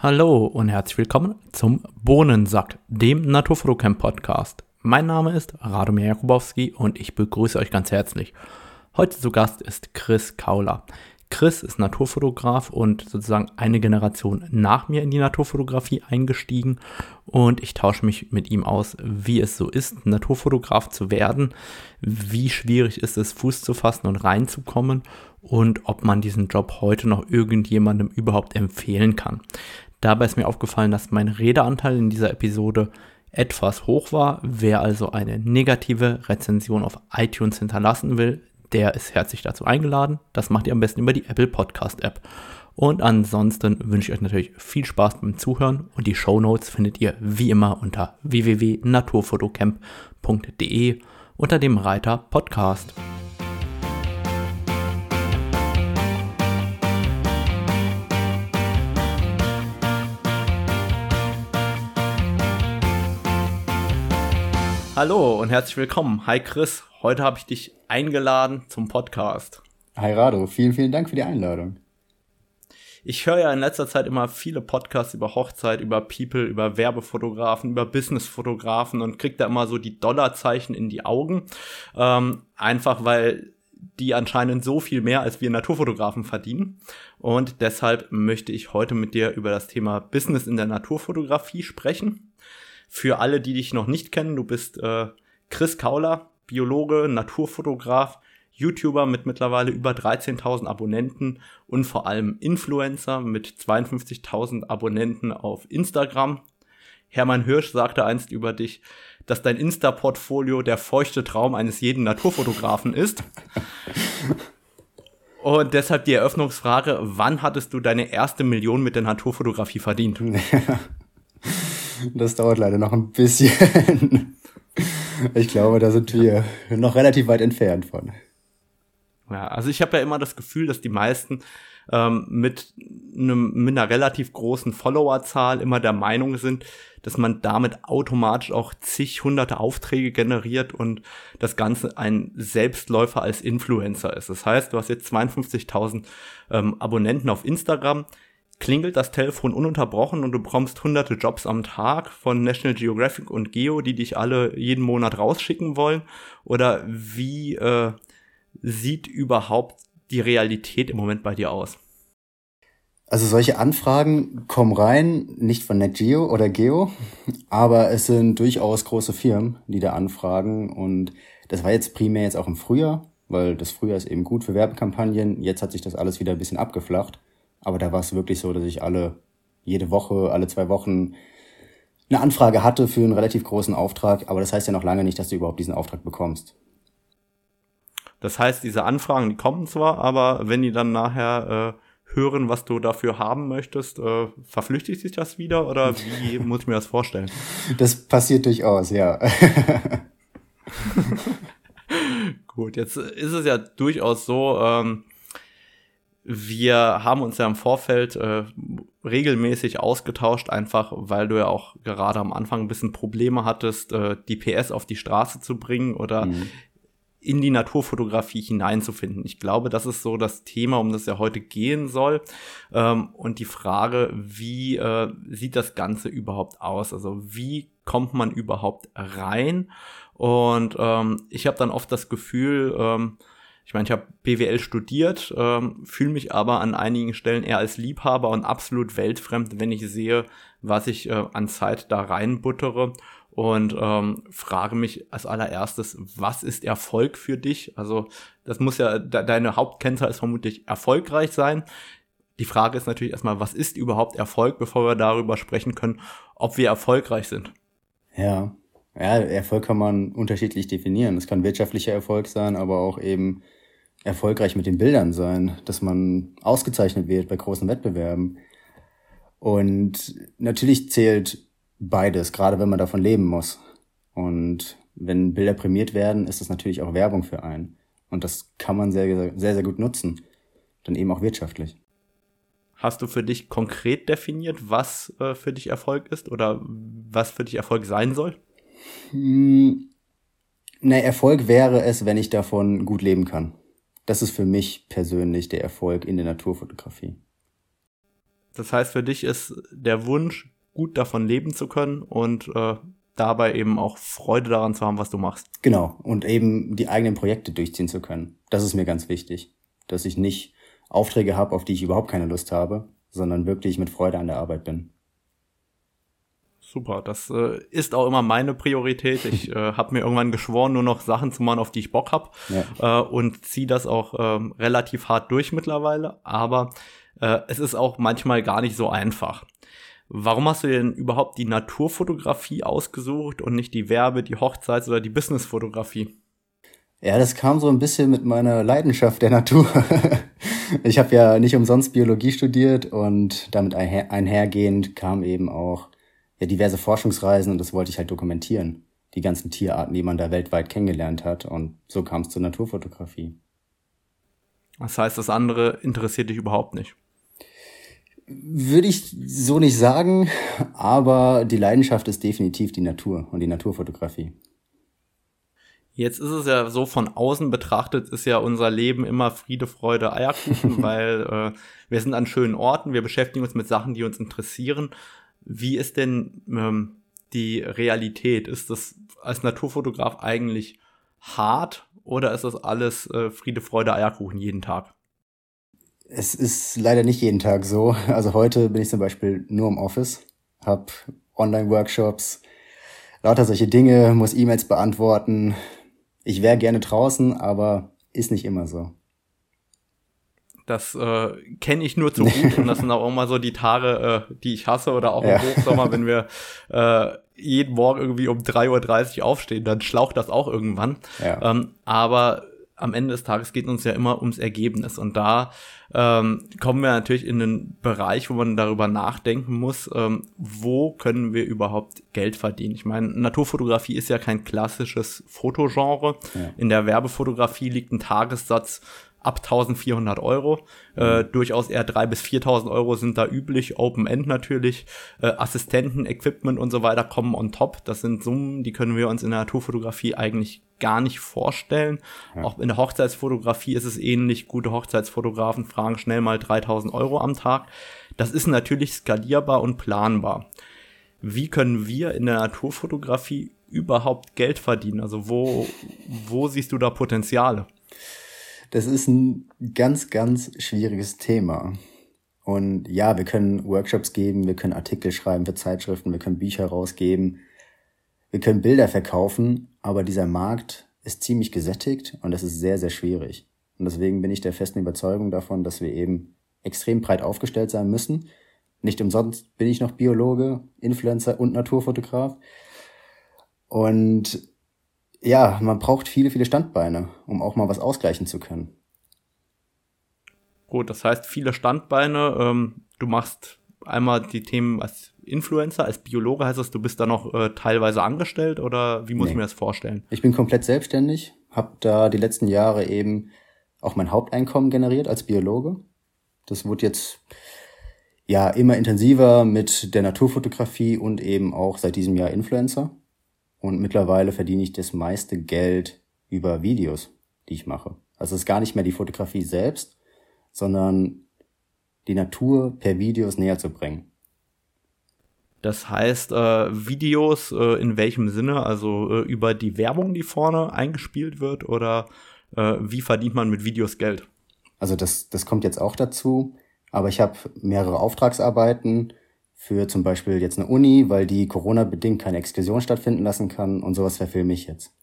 Hallo und herzlich willkommen zum Bohnensack, dem Naturfotocamp Podcast. Mein Name ist Radomir Jakubowski und ich begrüße euch ganz herzlich. Heute zu Gast ist Chris Kauler. Chris ist Naturfotograf und sozusagen eine Generation nach mir in die Naturfotografie eingestiegen und ich tausche mich mit ihm aus, wie es so ist, Naturfotograf zu werden, wie schwierig ist es, Fuß zu fassen und reinzukommen und ob man diesen Job heute noch irgendjemandem überhaupt empfehlen kann. Dabei ist mir aufgefallen, dass mein Redeanteil in dieser Episode etwas hoch war. Wer also eine negative Rezension auf iTunes hinterlassen will, der ist herzlich dazu eingeladen. Das macht ihr am besten über die Apple Podcast App. Und ansonsten wünsche ich euch natürlich viel Spaß beim Zuhören und die Show Notes findet ihr wie immer unter www.naturfotocamp.de unter dem Reiter Podcast. Hallo und herzlich willkommen. Hi Chris, heute habe ich dich eingeladen zum Podcast. Hi Rado, vielen, vielen Dank für die Einladung. Ich höre ja in letzter Zeit immer viele Podcasts über Hochzeit, über People, über Werbefotografen, über Businessfotografen und krieg da immer so die Dollarzeichen in die Augen. Ähm, einfach weil die anscheinend so viel mehr als wir Naturfotografen verdienen. Und deshalb möchte ich heute mit dir über das Thema Business in der Naturfotografie sprechen. Für alle, die dich noch nicht kennen, du bist äh, Chris Kauler, Biologe, Naturfotograf, YouTuber mit mittlerweile über 13.000 Abonnenten und vor allem Influencer mit 52.000 Abonnenten auf Instagram. Hermann Hirsch sagte einst über dich, dass dein Insta-Portfolio der feuchte Traum eines jeden Naturfotografen ist. Und deshalb die Eröffnungsfrage, wann hattest du deine erste Million mit der Naturfotografie verdient? Das dauert leider noch ein bisschen. Ich glaube, da sind wir noch relativ weit entfernt von. Ja, also ich habe ja immer das Gefühl, dass die meisten ähm, mit, einem, mit einer relativ großen Followerzahl immer der Meinung sind, dass man damit automatisch auch zig hunderte Aufträge generiert und das Ganze ein Selbstläufer als Influencer ist. Das heißt, du hast jetzt 52.000 ähm, Abonnenten auf Instagram klingelt das Telefon ununterbrochen und du bekommst hunderte Jobs am Tag von National Geographic und Geo, die dich alle jeden Monat rausschicken wollen? Oder wie äh, sieht überhaupt die Realität im Moment bei dir aus? Also solche Anfragen kommen rein, nicht von NetGeo oder Geo, aber es sind durchaus große Firmen, die da anfragen und das war jetzt primär jetzt auch im Frühjahr, weil das Frühjahr ist eben gut für Werbekampagnen. Jetzt hat sich das alles wieder ein bisschen abgeflacht. Aber da war es wirklich so, dass ich alle, jede Woche, alle zwei Wochen eine Anfrage hatte für einen relativ großen Auftrag. Aber das heißt ja noch lange nicht, dass du überhaupt diesen Auftrag bekommst. Das heißt, diese Anfragen, die kommen zwar, aber wenn die dann nachher äh, hören, was du dafür haben möchtest, äh, verflüchtigt sich das wieder oder wie muss ich mir das vorstellen? Das passiert durchaus, ja. Gut, jetzt ist es ja durchaus so, ähm, wir haben uns ja im Vorfeld äh, regelmäßig ausgetauscht, einfach weil du ja auch gerade am Anfang ein bisschen Probleme hattest, äh, die PS auf die Straße zu bringen oder mhm. in die Naturfotografie hineinzufinden. Ich glaube, das ist so das Thema, um das ja heute gehen soll. Ähm, und die Frage, wie äh, sieht das Ganze überhaupt aus? Also wie kommt man überhaupt rein? Und ähm, ich habe dann oft das Gefühl, ähm, ich meine, ich habe BWL studiert, ähm, fühle mich aber an einigen Stellen eher als Liebhaber und absolut weltfremd, wenn ich sehe, was ich äh, an Zeit da reinbuttere und ähm, frage mich als allererstes, was ist Erfolg für dich? Also das muss ja, de deine Hauptkennzahl ist vermutlich erfolgreich sein. Die Frage ist natürlich erstmal, was ist überhaupt Erfolg, bevor wir darüber sprechen können, ob wir erfolgreich sind. Ja, ja, Erfolg kann man unterschiedlich definieren. Es kann wirtschaftlicher Erfolg sein, aber auch eben erfolgreich mit den Bildern sein, dass man ausgezeichnet wird bei großen Wettbewerben. Und natürlich zählt beides, gerade wenn man davon leben muss. Und wenn Bilder prämiert werden, ist das natürlich auch Werbung für einen. Und das kann man sehr, sehr, sehr gut nutzen. Dann eben auch wirtschaftlich. Hast du für dich konkret definiert, was äh, für dich Erfolg ist oder was für dich Erfolg sein soll? Hm, ne, Erfolg wäre es, wenn ich davon gut leben kann. Das ist für mich persönlich der Erfolg in der Naturfotografie. Das heißt, für dich ist der Wunsch, gut davon leben zu können und äh, dabei eben auch Freude daran zu haben, was du machst. Genau. Und eben die eigenen Projekte durchziehen zu können. Das ist mir ganz wichtig. Dass ich nicht Aufträge habe, auf die ich überhaupt keine Lust habe, sondern wirklich mit Freude an der Arbeit bin. Super, das äh, ist auch immer meine Priorität. Ich äh, habe mir irgendwann geschworen, nur noch Sachen zu machen, auf die ich Bock hab ja. äh, und ziehe das auch ähm, relativ hart durch mittlerweile. Aber äh, es ist auch manchmal gar nicht so einfach. Warum hast du denn überhaupt die Naturfotografie ausgesucht und nicht die Werbe-, die Hochzeits- oder die Businessfotografie? Ja, das kam so ein bisschen mit meiner Leidenschaft der Natur. ich habe ja nicht umsonst Biologie studiert und damit einher einhergehend kam eben auch ja diverse Forschungsreisen und das wollte ich halt dokumentieren. Die ganzen Tierarten, die man da weltweit kennengelernt hat. Und so kam es zur Naturfotografie. Das heißt, das andere interessiert dich überhaupt nicht? Würde ich so nicht sagen, aber die Leidenschaft ist definitiv die Natur und die Naturfotografie. Jetzt ist es ja so, von außen betrachtet ist ja unser Leben immer Friede, Freude, Eierkuchen, weil äh, wir sind an schönen Orten, wir beschäftigen uns mit Sachen, die uns interessieren. Wie ist denn ähm, die Realität? Ist das als Naturfotograf eigentlich hart oder ist das alles äh, Friede, Freude, Eierkuchen jeden Tag? Es ist leider nicht jeden Tag so. Also heute bin ich zum Beispiel nur im Office, habe Online-Workshops, lauter solche Dinge, muss E-Mails beantworten. Ich wäre gerne draußen, aber ist nicht immer so. Das äh, kenne ich nur zu gut und das sind auch immer so die Tage, äh, die ich hasse oder auch ja. im Hochsommer, wenn wir äh, jeden Morgen irgendwie um 3.30 Uhr aufstehen, dann schlaucht das auch irgendwann. Ja. Ähm, aber am Ende des Tages geht uns ja immer ums Ergebnis und da ähm, kommen wir natürlich in einen Bereich, wo man darüber nachdenken muss, ähm, wo können wir überhaupt Geld verdienen. Ich meine, Naturfotografie ist ja kein klassisches Fotogenre. Ja. In der Werbefotografie liegt ein Tagessatz ab 1400 Euro. Äh, mhm. durchaus eher 3.000 bis 4.000 Euro sind da üblich. Open End natürlich. Äh, Assistenten, Equipment und so weiter kommen on top. Das sind Summen, die können wir uns in der Naturfotografie eigentlich gar nicht vorstellen. Ja. Auch in der Hochzeitsfotografie ist es ähnlich. Gute Hochzeitsfotografen fragen schnell mal 3000 Euro am Tag. Das ist natürlich skalierbar und planbar. Wie können wir in der Naturfotografie überhaupt Geld verdienen? Also wo, wo siehst du da Potenziale? Das ist ein ganz, ganz schwieriges Thema. Und ja, wir können Workshops geben, wir können Artikel schreiben für Zeitschriften, wir können Bücher rausgeben, wir können Bilder verkaufen, aber dieser Markt ist ziemlich gesättigt und das ist sehr, sehr schwierig. Und deswegen bin ich der festen Überzeugung davon, dass wir eben extrem breit aufgestellt sein müssen. Nicht umsonst bin ich noch Biologe, Influencer und Naturfotograf. Und ja, man braucht viele, viele Standbeine, um auch mal was ausgleichen zu können. Gut, das heißt viele Standbeine. Ähm, du machst einmal die Themen als Influencer, als Biologe heißt das, du bist da noch äh, teilweise angestellt oder wie muss nee. ich mir das vorstellen? Ich bin komplett selbstständig, habe da die letzten Jahre eben auch mein Haupteinkommen generiert als Biologe. Das wurde jetzt ja immer intensiver mit der Naturfotografie und eben auch seit diesem Jahr Influencer. Und mittlerweile verdiene ich das meiste Geld über Videos, die ich mache. Also es ist gar nicht mehr die Fotografie selbst, sondern die Natur per Videos näher zu bringen. Das heißt, äh, Videos äh, in welchem Sinne? Also äh, über die Werbung, die vorne eingespielt wird oder äh, wie verdient man mit Videos Geld? Also das, das kommt jetzt auch dazu, aber ich habe mehrere Auftragsarbeiten für zum Beispiel jetzt eine Uni, weil die Corona-bedingt keine Exkursion stattfinden lassen kann und sowas verfilme ich jetzt.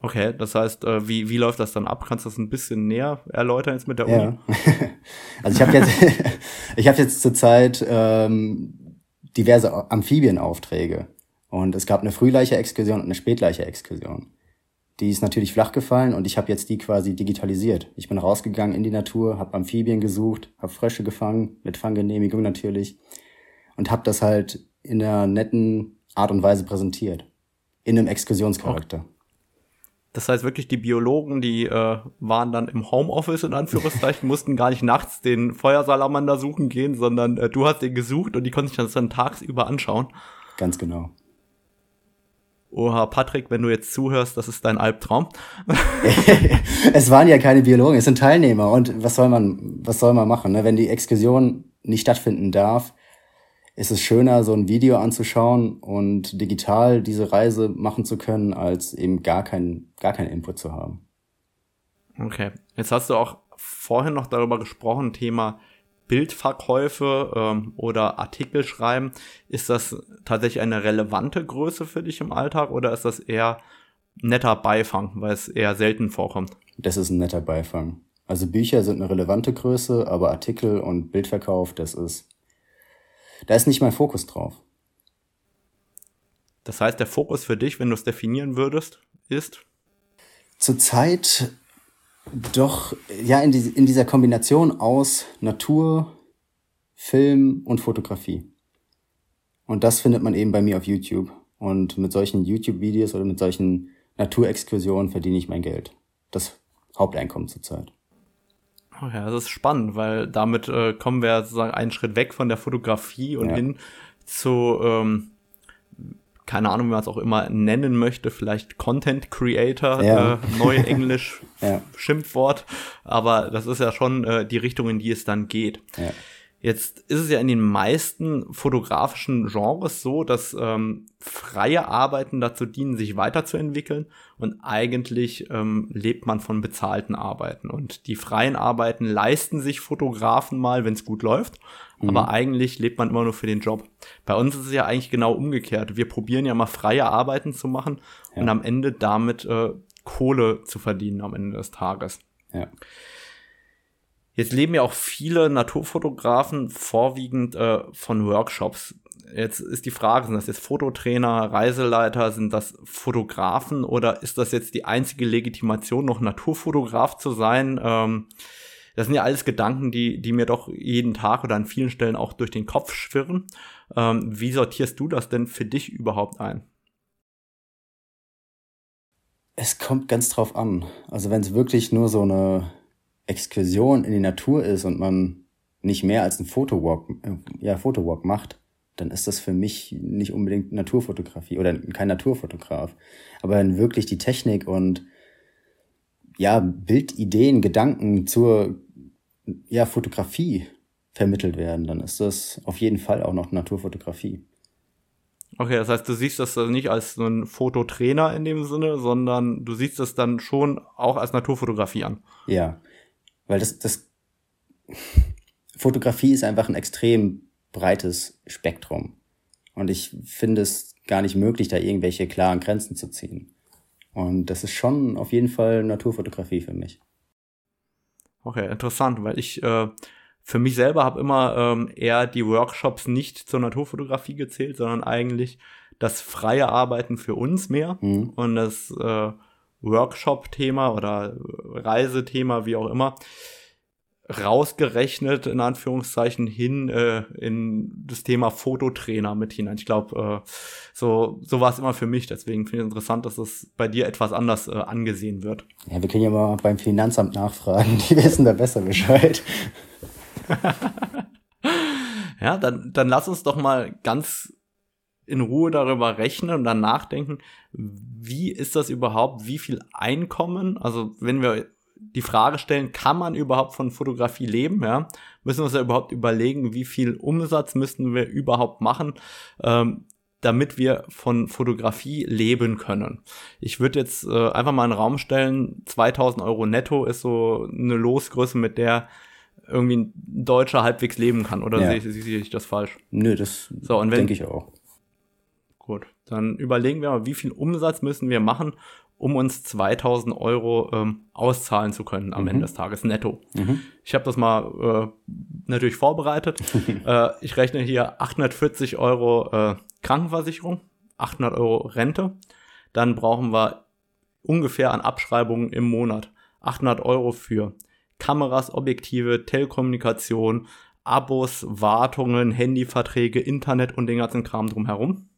Okay, das heißt, äh, wie, wie läuft das dann ab? Kannst du das ein bisschen näher erläutern jetzt mit der Uni? Ja. also ich habe jetzt, ich habe jetzt zurzeit ähm, diverse Amphibienaufträge und es gab eine Frühleiche-Exkursion und eine Spätleiche-Exkursion. Die ist natürlich flach gefallen und ich habe jetzt die quasi digitalisiert. Ich bin rausgegangen in die Natur, habe Amphibien gesucht, habe Frösche gefangen, mit Fanggenehmigung natürlich und habe das halt in einer netten Art und Weise präsentiert. In einem Exkursionscharakter. Das heißt wirklich, die Biologen, die äh, waren dann im Homeoffice in Anführungszeichen, mussten gar nicht nachts den Feuersalamander suchen gehen, sondern äh, du hast den gesucht und die konnten sich das dann tagsüber anschauen. Ganz genau. Oha, Patrick, wenn du jetzt zuhörst, das ist dein Albtraum. es waren ja keine Biologen, es sind Teilnehmer. Und was soll man, was soll man machen? Ne? Wenn die Exkursion nicht stattfinden darf, ist es schöner, so ein Video anzuschauen und digital diese Reise machen zu können, als eben gar keinen gar keinen Input zu haben. Okay, jetzt hast du auch vorhin noch darüber gesprochen, Thema Bildverkäufe ähm, oder Artikel schreiben. Ist das tatsächlich eine relevante Größe für dich im Alltag oder ist das eher netter Beifang, weil es eher selten vorkommt? Das ist ein netter Beifang. Also Bücher sind eine relevante Größe, aber Artikel und Bildverkauf, das ist, da ist nicht mein Fokus drauf. Das heißt, der Fokus für dich, wenn du es definieren würdest, ist? Zurzeit doch, ja, in, die, in dieser Kombination aus Natur, Film und Fotografie. Und das findet man eben bei mir auf YouTube. Und mit solchen YouTube-Videos oder mit solchen Naturexkursionen verdiene ich mein Geld. Das Haupteinkommen zurzeit. Oh ja, das ist spannend, weil damit äh, kommen wir sozusagen einen Schritt weg von der Fotografie und ja. hin zu ähm, keine Ahnung, wie man es auch immer nennen möchte, vielleicht Content Creator, ja. äh, neu Englisch ja. Schimpfwort, aber das ist ja schon äh, die Richtung, in die es dann geht. Ja. Jetzt ist es ja in den meisten fotografischen Genres so, dass ähm, freie Arbeiten dazu dienen, sich weiterzuentwickeln und eigentlich ähm, lebt man von bezahlten Arbeiten. Und die freien Arbeiten leisten sich Fotografen mal, wenn es gut läuft, mhm. aber eigentlich lebt man immer nur für den Job. Bei uns ist es ja eigentlich genau umgekehrt. Wir probieren ja mal freie Arbeiten zu machen ja. und am Ende damit äh, Kohle zu verdienen am Ende des Tages. Ja. Jetzt leben ja auch viele Naturfotografen vorwiegend äh, von Workshops. Jetzt ist die Frage, sind das jetzt Fototrainer, Reiseleiter, sind das Fotografen oder ist das jetzt die einzige Legitimation, noch Naturfotograf zu sein? Ähm, das sind ja alles Gedanken, die, die mir doch jeden Tag oder an vielen Stellen auch durch den Kopf schwirren. Ähm, wie sortierst du das denn für dich überhaupt ein? Es kommt ganz drauf an. Also wenn es wirklich nur so eine Exkursion in die Natur ist und man nicht mehr als ein Fotowalk, äh, ja, Fotowalk macht, dann ist das für mich nicht unbedingt Naturfotografie oder kein Naturfotograf. Aber wenn wirklich die Technik und ja, Bildideen, Gedanken zur ja, Fotografie vermittelt werden, dann ist das auf jeden Fall auch noch Naturfotografie. Okay, das heißt, du siehst das nicht als so ein Fototrainer in dem Sinne, sondern du siehst das dann schon auch als Naturfotografie an. Ja, weil das, das Fotografie ist einfach ein extrem breites Spektrum. Und ich finde es gar nicht möglich, da irgendwelche klaren Grenzen zu ziehen. Und das ist schon auf jeden Fall Naturfotografie für mich. Okay, interessant, weil ich äh, für mich selber habe immer ähm, eher die Workshops nicht zur Naturfotografie gezählt, sondern eigentlich das freie Arbeiten für uns mehr mhm. und das äh, Workshop-Thema oder Reisethema, wie auch immer, rausgerechnet, in Anführungszeichen, hin äh, in das Thema Fototrainer mit hinein. Ich glaube, äh, so, so war es immer für mich. Deswegen finde ich es interessant, dass es bei dir etwas anders äh, angesehen wird. Ja, wir können ja mal beim Finanzamt nachfragen. Die wissen da besser Bescheid. ja, dann, dann lass uns doch mal ganz in Ruhe darüber rechnen und dann nachdenken, wie ist das überhaupt, wie viel Einkommen, also wenn wir die Frage stellen, kann man überhaupt von Fotografie leben? Ja, müssen wir uns ja überhaupt überlegen, wie viel Umsatz müssen wir überhaupt machen, ähm, damit wir von Fotografie leben können. Ich würde jetzt äh, einfach mal in den Raum stellen, 2000 Euro netto ist so eine Losgröße, mit der irgendwie ein Deutscher halbwegs leben kann. Oder ja. sehe, sehe ich das falsch? Nö, das so, denke ich auch. Dann überlegen wir mal, wie viel Umsatz müssen wir machen, um uns 2000 Euro ähm, auszahlen zu können am mhm. Ende des Tages netto. Mhm. Ich habe das mal äh, natürlich vorbereitet. äh, ich rechne hier 840 Euro äh, Krankenversicherung, 800 Euro Rente. Dann brauchen wir ungefähr an Abschreibungen im Monat 800 Euro für Kameras, Objektive, Telekommunikation, Abos, Wartungen, Handyverträge, Internet und den ganzen Kram drumherum.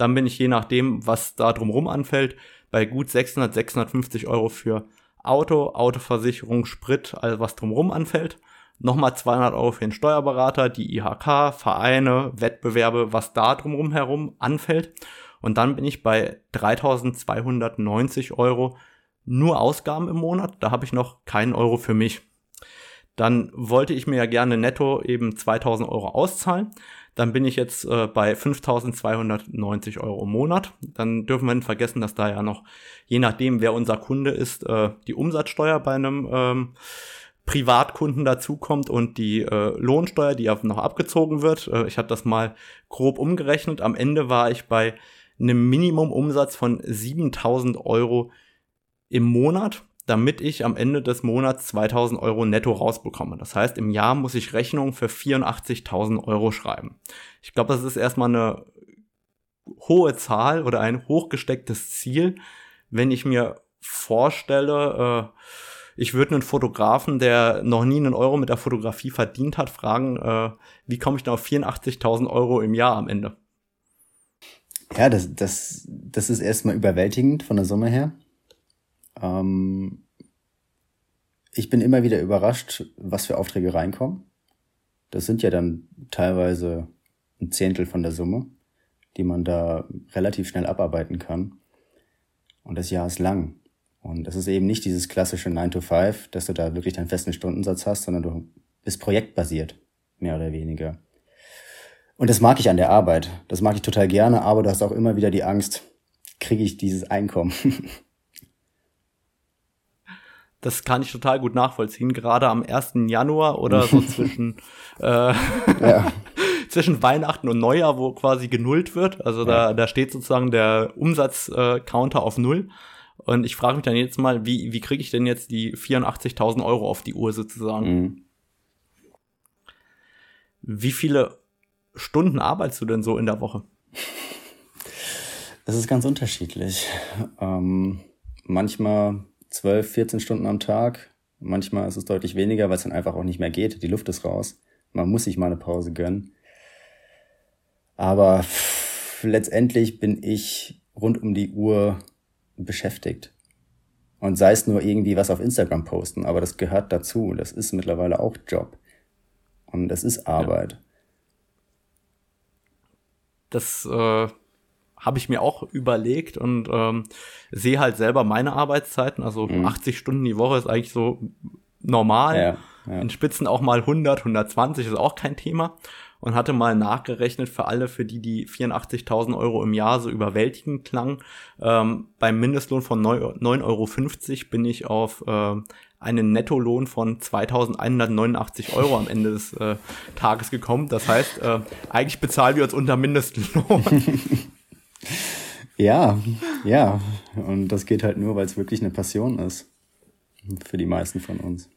Dann bin ich je nachdem, was da drumherum anfällt, bei gut 600, 650 Euro für Auto, Autoversicherung, Sprit, alles was drumherum anfällt. Nochmal 200 Euro für den Steuerberater, die IHK, Vereine, Wettbewerbe, was da drumherum herum anfällt. Und dann bin ich bei 3290 Euro nur Ausgaben im Monat. Da habe ich noch keinen Euro für mich. dann wollte ich mir ja gerne netto eben 2000 Euro auszahlen. Dann bin ich jetzt äh, bei 5290 Euro im Monat. Dann dürfen wir nicht vergessen, dass da ja noch, je nachdem, wer unser Kunde ist, äh, die Umsatzsteuer bei einem ähm, Privatkunden dazukommt und die äh, Lohnsteuer, die ja noch abgezogen wird. Äh, ich hatte das mal grob umgerechnet. Am Ende war ich bei einem Minimumumsatz von 7000 Euro im Monat, damit ich am Ende des Monats 2000 Euro netto rausbekomme. Das heißt, im Jahr muss ich Rechnungen für 84.000 Euro schreiben. Ich glaube, das ist erstmal eine hohe Zahl oder ein hochgestecktes Ziel, wenn ich mir vorstelle, äh, ich würde einen Fotografen, der noch nie einen Euro mit der Fotografie verdient hat, fragen, äh, wie komme ich da auf 84.000 Euro im Jahr am Ende? Ja, das, das, das ist erstmal überwältigend von der Summe her. Ähm, ich bin immer wieder überrascht, was für Aufträge reinkommen. Das sind ja dann teilweise ein Zehntel von der Summe, die man da relativ schnell abarbeiten kann. Und das Jahr ist lang. Und das ist eben nicht dieses klassische 9 to 5, dass du da wirklich deinen festen Stundensatz hast, sondern du bist projektbasiert, mehr oder weniger. Und das mag ich an der Arbeit. Das mag ich total gerne, aber du hast auch immer wieder die Angst, kriege ich dieses Einkommen? das kann ich total gut nachvollziehen, gerade am 1. Januar oder so zwischen, äh, ja. zwischen Weihnachten und Neujahr, wo quasi genullt wird. Also da, ja. da steht sozusagen der Umsatzcounter äh, auf Null. Und ich frage mich dann jetzt mal, wie, wie kriege ich denn jetzt die 84.000 Euro auf die Uhr sozusagen? Mhm. Wie viele Stunden arbeitest du denn so in der Woche? Das ist ganz unterschiedlich. Ähm, manchmal 12, 14 Stunden am Tag. Manchmal ist es deutlich weniger, weil es dann einfach auch nicht mehr geht. Die Luft ist raus. Man muss sich mal eine Pause gönnen. Aber pff, letztendlich bin ich rund um die Uhr beschäftigt. Und sei es nur irgendwie was auf Instagram posten, aber das gehört dazu. Das ist mittlerweile auch Job. Und das ist Arbeit. Ja. Das äh, habe ich mir auch überlegt und ähm, sehe halt selber meine Arbeitszeiten. Also mhm. 80 Stunden die Woche ist eigentlich so normal. Ja, ja. In Spitzen auch mal 100, 120 ist auch kein Thema und hatte mal nachgerechnet für alle, für die die 84.000 Euro im Jahr so überwältigend klang. Ähm, beim Mindestlohn von 9,50 Euro bin ich auf äh, einen Nettolohn von 2.189 Euro am Ende des äh, Tages gekommen. Das heißt, äh, eigentlich bezahlen wir uns unter Mindestlohn. ja, ja. Und das geht halt nur, weil es wirklich eine Passion ist. Für die meisten von uns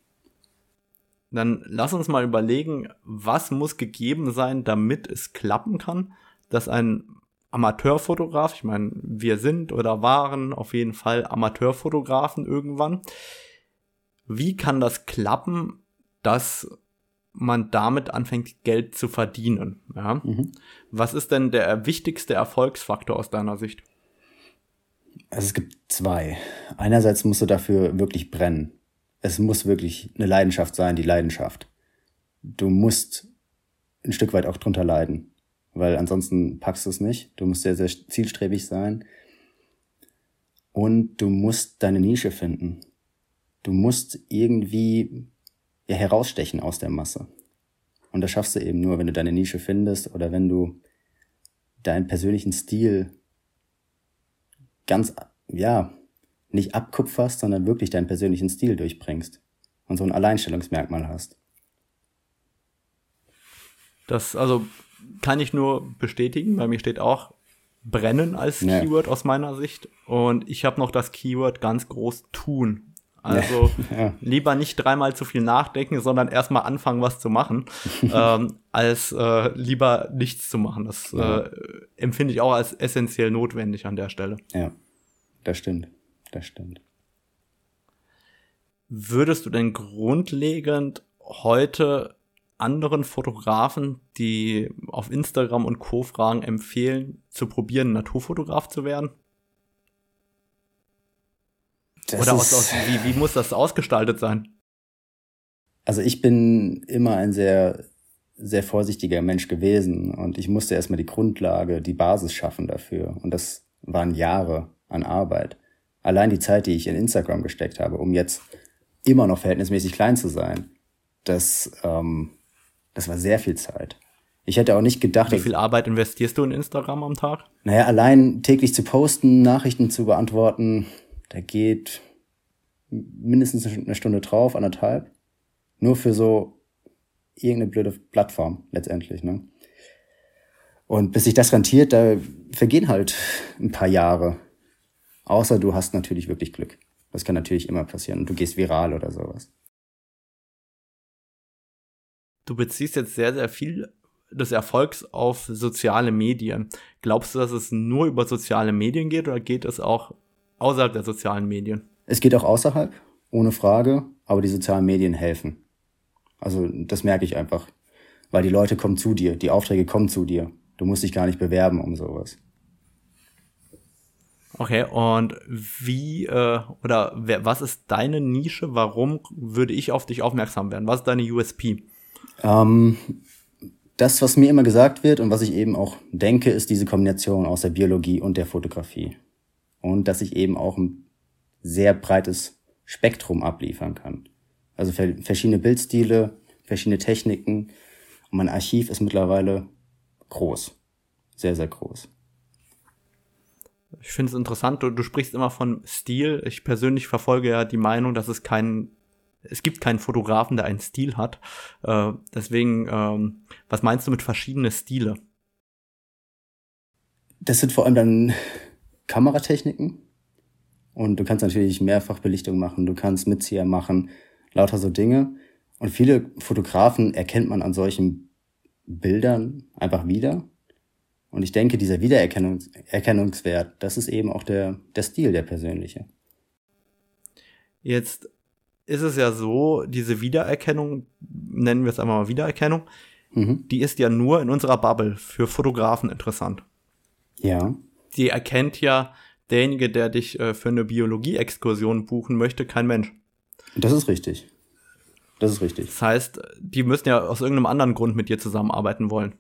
dann lass uns mal überlegen, was muss gegeben sein, damit es klappen kann, dass ein Amateurfotograf, ich meine, wir sind oder waren auf jeden Fall Amateurfotografen irgendwann. Wie kann das klappen, dass man damit anfängt, Geld zu verdienen? Ja? Mhm. Was ist denn der wichtigste Erfolgsfaktor aus deiner Sicht? Also es gibt zwei. Einerseits musst du dafür wirklich brennen es muss wirklich eine Leidenschaft sein, die Leidenschaft. Du musst ein Stück weit auch drunter leiden, weil ansonsten packst du es nicht. Du musst sehr, sehr zielstrebig sein. Und du musst deine Nische finden. Du musst irgendwie ja, herausstechen aus der Masse. Und das schaffst du eben nur, wenn du deine Nische findest oder wenn du deinen persönlichen Stil ganz, ja, nicht abkupferst, sondern wirklich deinen persönlichen Stil durchbringst und so ein Alleinstellungsmerkmal hast. Das also kann ich nur bestätigen. Bei mir steht auch brennen als ja. Keyword aus meiner Sicht. Und ich habe noch das Keyword ganz groß tun. Also ja. Ja. lieber nicht dreimal zu viel nachdenken, sondern erstmal anfangen, was zu machen, ähm, als äh, lieber nichts zu machen. Das äh, empfinde ich auch als essentiell notwendig an der Stelle. Ja, das stimmt das stimmt. Würdest du denn grundlegend heute anderen Fotografen, die auf Instagram und Co. fragen, empfehlen, zu probieren, Naturfotograf zu werden? Das Oder aus, aus, wie, wie muss das ausgestaltet sein? Also ich bin immer ein sehr, sehr vorsichtiger Mensch gewesen und ich musste erstmal die Grundlage, die Basis schaffen dafür. Und das waren Jahre an Arbeit allein die Zeit, die ich in Instagram gesteckt habe, um jetzt immer noch verhältnismäßig klein zu sein, das, ähm, das war sehr viel Zeit. Ich hätte auch nicht gedacht. Wie viel Arbeit investierst du in Instagram am Tag? Naja, allein täglich zu posten, Nachrichten zu beantworten, da geht mindestens eine Stunde drauf, anderthalb. Nur für so irgendeine blöde Plattform letztendlich, ne? Und bis sich das rentiert, da vergehen halt ein paar Jahre. Außer du hast natürlich wirklich Glück. Das kann natürlich immer passieren. Und du gehst viral oder sowas. Du beziehst jetzt sehr, sehr viel des Erfolgs auf soziale Medien. Glaubst du, dass es nur über soziale Medien geht oder geht es auch außerhalb der sozialen Medien? Es geht auch außerhalb, ohne Frage, aber die sozialen Medien helfen. Also das merke ich einfach, weil die Leute kommen zu dir, die Aufträge kommen zu dir. Du musst dich gar nicht bewerben um sowas. Okay, und wie äh, oder wer, was ist deine Nische? Warum würde ich auf dich aufmerksam werden? Was ist deine USP? Ähm, das, was mir immer gesagt wird und was ich eben auch denke, ist diese Kombination aus der Biologie und der Fotografie. Und dass ich eben auch ein sehr breites Spektrum abliefern kann. Also verschiedene Bildstile, verschiedene Techniken. Und mein Archiv ist mittlerweile groß. Sehr, sehr groß. Ich finde es interessant, du, du sprichst immer von Stil. Ich persönlich verfolge ja die Meinung, dass es keinen es gibt keinen Fotografen, der einen Stil hat. Äh, deswegen, ähm, was meinst du mit verschiedene Stile? Das sind vor allem dann Kameratechniken. Und du kannst natürlich Mehrfachbelichtung machen, du kannst Mitzieher machen, lauter so Dinge. Und viele Fotografen erkennt man an solchen Bildern einfach wieder. Und ich denke, dieser Wiedererkennungswert, das ist eben auch der, der Stil, der persönliche. Jetzt ist es ja so, diese Wiedererkennung, nennen wir es einmal mal Wiedererkennung, mhm. die ist ja nur in unserer Bubble für Fotografen interessant. Ja. Die erkennt ja derjenige, der dich äh, für eine Biologie-Exkursion buchen möchte, kein Mensch. Das ist richtig. Das ist richtig. Das heißt, die müssen ja aus irgendeinem anderen Grund mit dir zusammenarbeiten wollen.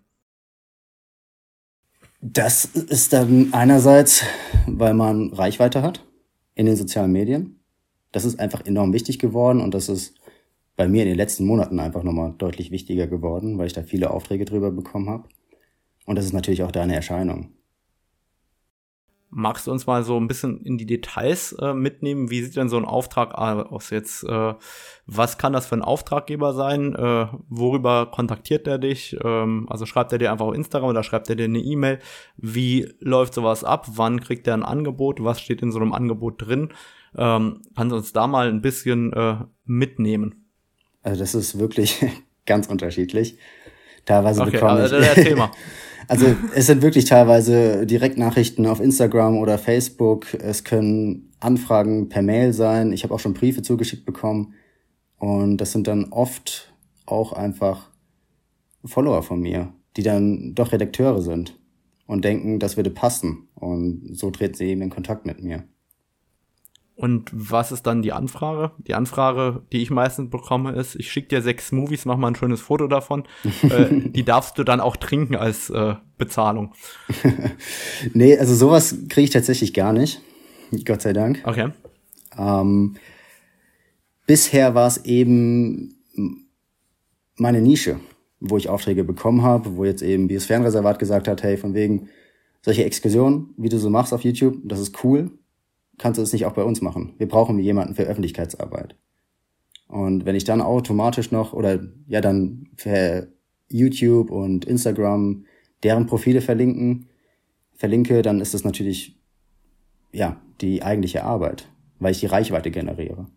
Das ist dann einerseits, weil man Reichweite hat in den sozialen Medien das ist einfach enorm wichtig geworden und das ist bei mir in den letzten Monaten einfach nochmal deutlich wichtiger geworden, weil ich da viele Aufträge drüber bekommen habe. Und das ist natürlich auch deine Erscheinung. Magst du uns mal so ein bisschen in die Details äh, mitnehmen? Wie sieht denn so ein Auftrag aus jetzt? Äh, was kann das für ein Auftraggeber sein? Äh, worüber kontaktiert er dich? Ähm, also schreibt er dir einfach auf Instagram oder schreibt er dir eine E-Mail? Wie läuft sowas ab? Wann kriegt er ein Angebot? Was steht in so einem Angebot drin? Ähm, kannst du uns da mal ein bisschen äh, mitnehmen? Also das ist wirklich ganz unterschiedlich. Teilweise okay, bekomme also ich. Thema. also es sind wirklich teilweise Direktnachrichten auf Instagram oder Facebook. Es können Anfragen per Mail sein. Ich habe auch schon Briefe zugeschickt bekommen. Und das sind dann oft auch einfach Follower von mir, die dann doch Redakteure sind und denken, das würde passen. Und so treten sie eben in Kontakt mit mir. Und was ist dann die Anfrage? Die Anfrage, die ich meistens bekomme, ist, ich schicke dir sechs Movies, mach mal ein schönes Foto davon. äh, die darfst du dann auch trinken als äh, Bezahlung. nee, also sowas kriege ich tatsächlich gar nicht. Gott sei Dank. Okay. Ähm, bisher war es eben meine Nische, wo ich Aufträge bekommen habe, wo jetzt eben Biosphärenreservat gesagt hat, hey, von wegen solche Exkursionen, wie du so machst auf YouTube, das ist cool kannst du es nicht auch bei uns machen? Wir brauchen jemanden für Öffentlichkeitsarbeit. Und wenn ich dann automatisch noch oder ja dann für YouTube und Instagram deren Profile verlinken, verlinke, dann ist das natürlich ja die eigentliche Arbeit, weil ich die Reichweite generiere.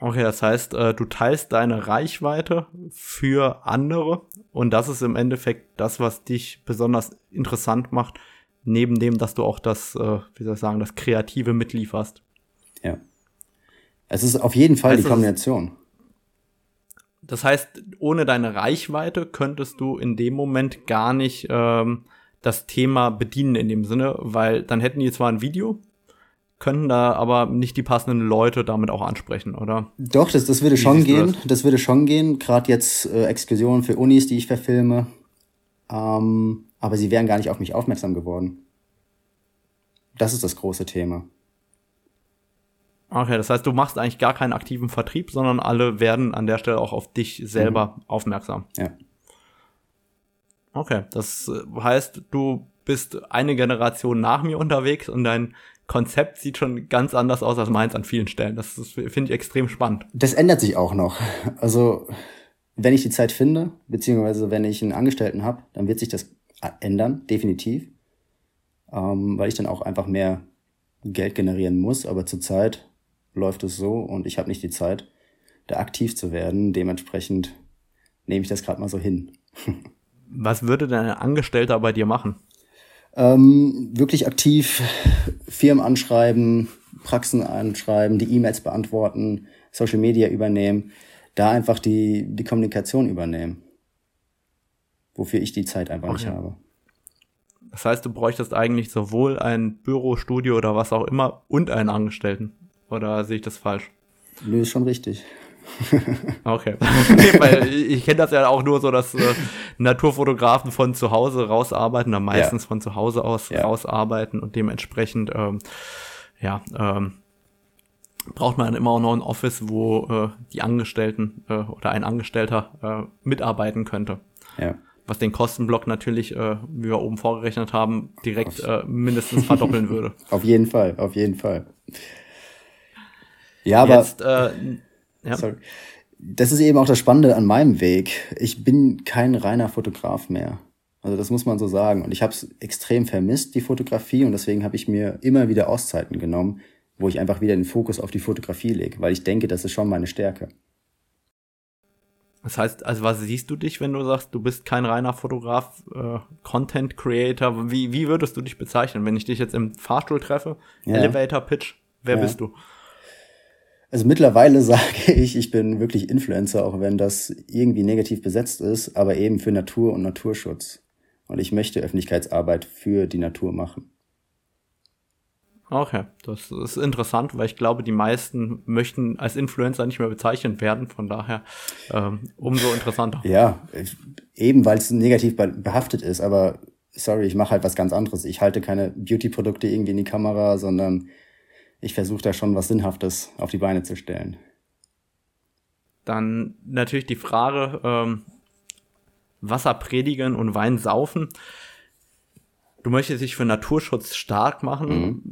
Okay, das heißt, äh, du teilst deine Reichweite für andere und das ist im Endeffekt das, was dich besonders interessant macht, neben dem, dass du auch das, äh, wie soll ich sagen, das Kreative mitlieferst. Ja. Es ist auf jeden Fall heißt die Kombination. Das heißt, ohne deine Reichweite könntest du in dem Moment gar nicht ähm, das Thema bedienen in dem Sinne, weil dann hätten die zwar ein Video, könnten da aber nicht die passenden Leute damit auch ansprechen, oder? Doch, das, das würde Wie schon gehen. Das? das? würde schon gehen. Gerade jetzt äh, Exkursionen für Unis, die ich verfilme. Ähm, aber sie wären gar nicht auf mich aufmerksam geworden. Das ist das große Thema. Okay, das heißt, du machst eigentlich gar keinen aktiven Vertrieb, sondern alle werden an der Stelle auch auf dich selber mhm. aufmerksam. Ja. Okay, das äh, heißt, du bist eine Generation nach mir unterwegs und dein Konzept sieht schon ganz anders aus als meins an vielen Stellen. Das, das finde ich extrem spannend. Das ändert sich auch noch. Also, wenn ich die Zeit finde, beziehungsweise wenn ich einen Angestellten habe, dann wird sich das ändern, definitiv. Ähm, weil ich dann auch einfach mehr Geld generieren muss. Aber zurzeit läuft es so und ich habe nicht die Zeit, da aktiv zu werden. Dementsprechend nehme ich das gerade mal so hin. Was würde denn ein Angestellter bei dir machen? Ähm, wirklich aktiv Firmen anschreiben, Praxen anschreiben, die E-Mails beantworten, Social Media übernehmen, da einfach die, die Kommunikation übernehmen. Wofür ich die Zeit einfach Ach, nicht habe. Das heißt, du bräuchtest eigentlich sowohl ein Büro, Studio oder was auch immer und einen Angestellten. Oder sehe ich das falsch? Nö, ist schon richtig. okay. nee, weil ich kenne das ja auch nur so, dass äh, Naturfotografen von zu Hause rausarbeiten, dann meistens ja. von zu Hause aus ja. rausarbeiten und dementsprechend, ähm, ja, ähm, braucht man immer auch noch ein Office, wo äh, die Angestellten äh, oder ein Angestellter äh, mitarbeiten könnte. Ja. Was den Kostenblock natürlich, äh, wie wir oben vorgerechnet haben, direkt äh, mindestens verdoppeln würde. Auf jeden Fall, auf jeden Fall. Ja, aber. Jetzt, äh, ja. Sorry. Das ist eben auch das Spannende an meinem Weg. Ich bin kein reiner Fotograf mehr. Also das muss man so sagen. Und ich habe es extrem vermisst, die Fotografie. Und deswegen habe ich mir immer wieder Auszeiten genommen, wo ich einfach wieder den Fokus auf die Fotografie lege, weil ich denke, das ist schon meine Stärke. Das heißt, also was siehst du dich, wenn du sagst, du bist kein reiner Fotograf, äh, Content Creator? Wie, wie würdest du dich bezeichnen, wenn ich dich jetzt im Fahrstuhl treffe? Ja. Elevator Pitch, wer ja. bist du? Also mittlerweile sage ich, ich bin wirklich Influencer, auch wenn das irgendwie negativ besetzt ist, aber eben für Natur und Naturschutz. Und ich möchte Öffentlichkeitsarbeit für die Natur machen. Okay, das ist interessant, weil ich glaube, die meisten möchten als Influencer nicht mehr bezeichnet werden. Von daher ähm, umso interessanter. Ja, eben weil es negativ behaftet ist. Aber sorry, ich mache halt was ganz anderes. Ich halte keine Beauty-Produkte irgendwie in die Kamera, sondern ich versuche da schon was Sinnhaftes auf die Beine zu stellen. Dann natürlich die Frage, ähm, Wasser predigen und Wein saufen. Du möchtest dich für Naturschutz stark machen. Mhm.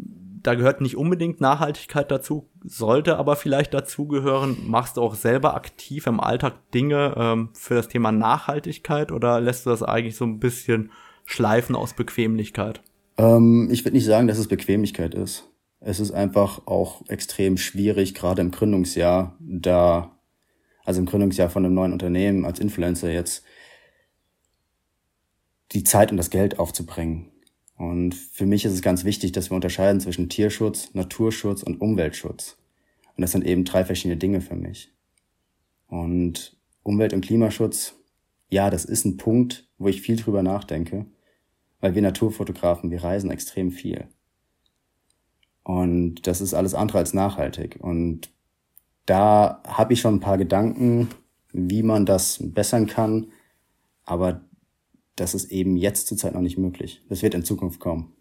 Da gehört nicht unbedingt Nachhaltigkeit dazu, sollte aber vielleicht dazugehören. Machst du auch selber aktiv im Alltag Dinge ähm, für das Thema Nachhaltigkeit oder lässt du das eigentlich so ein bisschen schleifen aus Bequemlichkeit? Ähm, ich würde nicht sagen, dass es Bequemlichkeit ist. Es ist einfach auch extrem schwierig, gerade im Gründungsjahr, da, also im Gründungsjahr von einem neuen Unternehmen als Influencer jetzt, die Zeit und das Geld aufzubringen. Und für mich ist es ganz wichtig, dass wir unterscheiden zwischen Tierschutz, Naturschutz und Umweltschutz. Und das sind eben drei verschiedene Dinge für mich. Und Umwelt- und Klimaschutz, ja, das ist ein Punkt, wo ich viel drüber nachdenke, weil wir Naturfotografen, wir reisen extrem viel. Und das ist alles andere als nachhaltig. Und da habe ich schon ein paar Gedanken, wie man das bessern kann. Aber das ist eben jetzt zurzeit noch nicht möglich. Das wird in Zukunft kommen.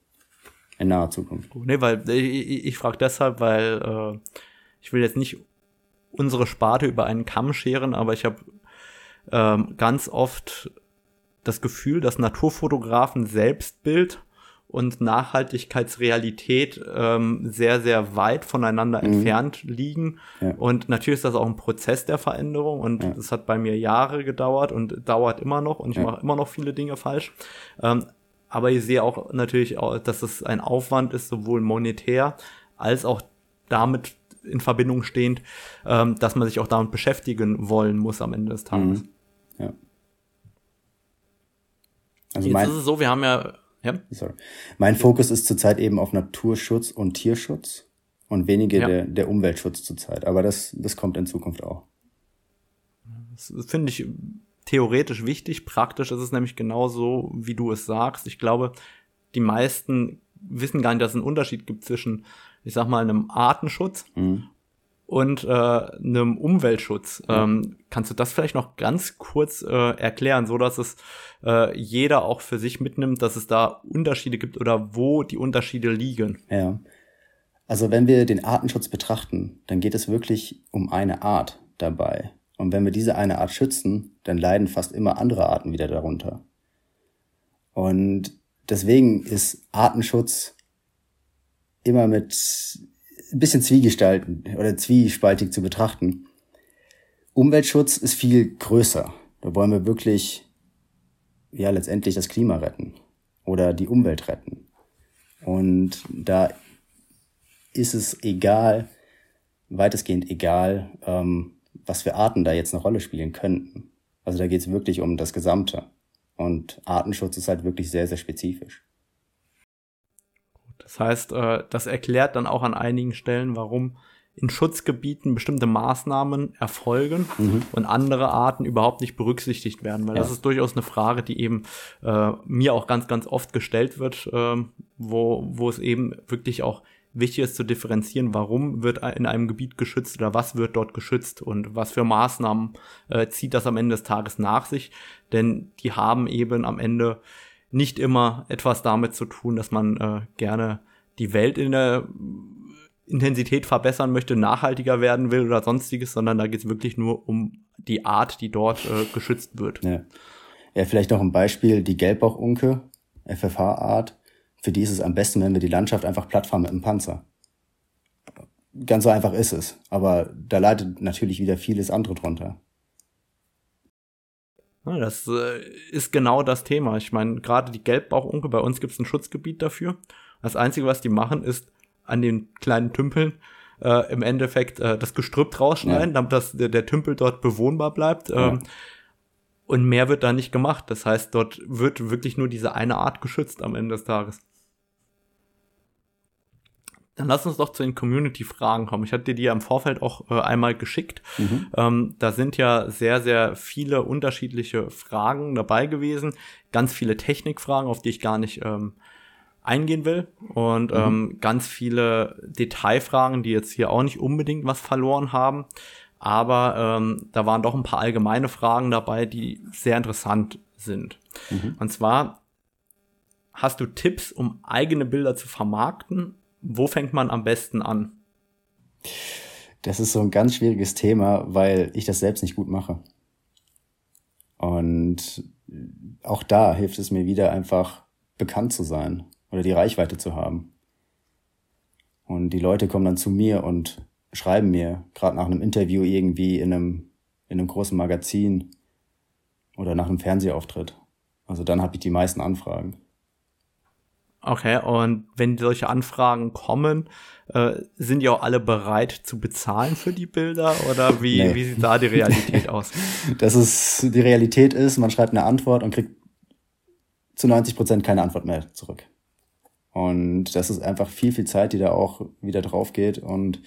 In naher Zukunft. Nee, weil ich, ich frage deshalb, weil äh, ich will jetzt nicht unsere Sparte über einen Kamm scheren, aber ich habe ähm, ganz oft das Gefühl, dass Naturfotografen Selbstbild und Nachhaltigkeitsrealität ähm, sehr, sehr weit voneinander mhm. entfernt liegen. Ja. Und natürlich ist das auch ein Prozess der Veränderung und ja. das hat bei mir Jahre gedauert und dauert immer noch und ich ja. mache immer noch viele Dinge falsch. Ähm, aber ich sehe auch natürlich, auch, dass es ein Aufwand ist, sowohl monetär als auch damit in Verbindung stehend, ähm, dass man sich auch damit beschäftigen wollen muss am Ende des Tages. Mhm. Ja. Also Jetzt ist es so, wir haben ja ja. Sorry. Mein Fokus ist zurzeit eben auf Naturschutz und Tierschutz und weniger ja. der, der Umweltschutz zurzeit. Aber das, das kommt in Zukunft auch. Das finde ich theoretisch wichtig. Praktisch ist es nämlich genauso, wie du es sagst. Ich glaube, die meisten wissen gar nicht, dass es einen Unterschied gibt zwischen, ich sag mal, einem Artenschutz mhm und äh, einem Umweltschutz. Ja. Ähm, kannst du das vielleicht noch ganz kurz äh, erklären, so dass es äh, jeder auch für sich mitnimmt, dass es da Unterschiede gibt oder wo die Unterschiede liegen? Ja. Also wenn wir den Artenschutz betrachten, dann geht es wirklich um eine Art dabei. Und wenn wir diese eine Art schützen, dann leiden fast immer andere Arten wieder darunter. Und deswegen ist Artenschutz immer mit ein bisschen zwiegestalten oder zwiespaltig zu betrachten. Umweltschutz ist viel größer. Da wollen wir wirklich, ja, letztendlich das Klima retten oder die Umwelt retten. Und da ist es egal, weitestgehend egal, ähm, was für Arten da jetzt eine Rolle spielen könnten. Also da geht es wirklich um das Gesamte. Und Artenschutz ist halt wirklich sehr, sehr spezifisch. Das heißt, äh, das erklärt dann auch an einigen Stellen, warum in Schutzgebieten bestimmte Maßnahmen erfolgen mhm. und andere Arten überhaupt nicht berücksichtigt werden. Weil ja. das ist durchaus eine Frage, die eben äh, mir auch ganz, ganz oft gestellt wird, äh, wo, wo es eben wirklich auch wichtig ist zu differenzieren, warum wird in einem Gebiet geschützt oder was wird dort geschützt und was für Maßnahmen äh, zieht das am Ende des Tages nach sich. Denn die haben eben am Ende nicht immer etwas damit zu tun, dass man äh, gerne die Welt in der Intensität verbessern möchte, nachhaltiger werden will oder sonstiges, sondern da geht es wirklich nur um die Art, die dort äh, geschützt wird. Ja. ja, vielleicht noch ein Beispiel, die Gelbbauchunke, FFH-Art für die ist es am besten, wenn wir die Landschaft einfach platt fahren mit einem Panzer. Ganz so einfach ist es. Aber da leidet natürlich wieder vieles andere drunter. Das äh, ist genau das Thema. Ich meine, gerade die Gelbbauchunke, bei uns gibt es ein Schutzgebiet dafür. Das Einzige, was die machen, ist an den kleinen Tümpeln äh, im Endeffekt äh, das Gestrüpp rausschneiden, ja. damit das, der, der, Tümpel dort bewohnbar bleibt. Ja. Ähm, und mehr wird da nicht gemacht. Das heißt, dort wird wirklich nur diese eine Art geschützt am Ende des Tages. Dann lass uns doch zu den Community-Fragen kommen. Ich hatte dir die ja im Vorfeld auch äh, einmal geschickt. Mhm. Ähm, da sind ja sehr, sehr viele unterschiedliche Fragen dabei gewesen. Ganz viele Technikfragen, auf die ich gar nicht ähm, eingehen will. Und mhm. ähm, ganz viele Detailfragen, die jetzt hier auch nicht unbedingt was verloren haben. Aber ähm, da waren doch ein paar allgemeine Fragen dabei, die sehr interessant sind. Mhm. Und zwar, hast du Tipps, um eigene Bilder zu vermarkten wo fängt man am besten an? Das ist so ein ganz schwieriges Thema, weil ich das selbst nicht gut mache. Und auch da hilft es mir wieder einfach bekannt zu sein oder die Reichweite zu haben. Und die Leute kommen dann zu mir und schreiben mir, gerade nach einem Interview irgendwie in einem, in einem großen Magazin oder nach einem Fernsehauftritt. Also dann habe ich die meisten Anfragen. Okay, und wenn solche Anfragen kommen, äh, sind die auch alle bereit zu bezahlen für die Bilder oder wie, nee. wie sieht da die Realität aus? Das ist, die Realität ist, man schreibt eine Antwort und kriegt zu 90 Prozent keine Antwort mehr zurück. Und das ist einfach viel, viel Zeit, die da auch wieder drauf geht und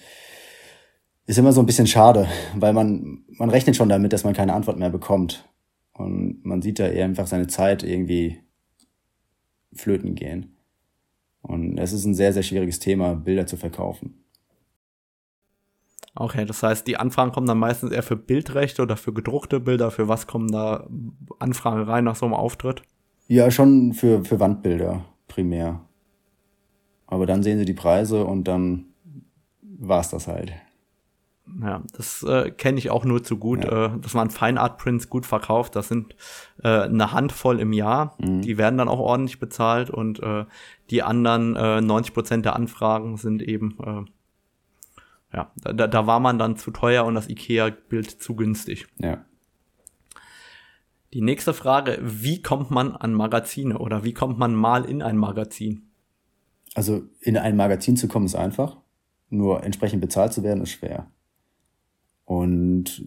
ist immer so ein bisschen schade, weil man, man rechnet schon damit, dass man keine Antwort mehr bekommt. Und man sieht da eher einfach seine Zeit irgendwie flöten gehen. Und es ist ein sehr, sehr schwieriges Thema, Bilder zu verkaufen. Okay, das heißt, die Anfragen kommen dann meistens eher für Bildrechte oder für gedruckte Bilder. Für was kommen da Anfragen rein nach so einem Auftritt? Ja, schon für, für Wandbilder primär. Aber dann sehen sie die Preise und dann war's das halt. Ja, das äh, kenne ich auch nur zu gut, ja. äh, dass man Fine Art Prints gut verkauft. Das sind äh, eine Handvoll im Jahr. Mhm. Die werden dann auch ordentlich bezahlt und äh, die anderen äh, 90 Prozent der Anfragen sind eben, äh, ja, da, da war man dann zu teuer und das IKEA-Bild zu günstig. Ja. Die nächste Frage, wie kommt man an Magazine oder wie kommt man mal in ein Magazin? Also in ein Magazin zu kommen ist einfach, nur entsprechend bezahlt zu werden ist schwer. Und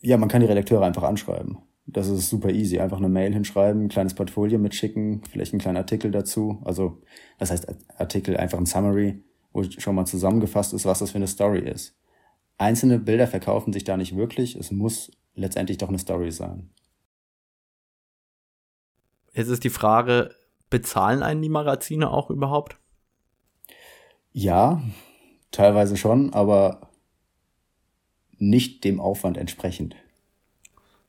ja, man kann die Redakteure einfach anschreiben. Das ist super easy. Einfach eine Mail hinschreiben, ein kleines Portfolio mitschicken, vielleicht einen kleinen Artikel dazu. Also, das heißt Artikel, einfach ein Summary, wo schon mal zusammengefasst ist, was das für eine Story ist. Einzelne Bilder verkaufen sich da nicht wirklich. Es muss letztendlich doch eine Story sein. Jetzt ist die Frage, bezahlen einen die Magazine auch überhaupt? Ja, teilweise schon, aber nicht dem Aufwand entsprechend.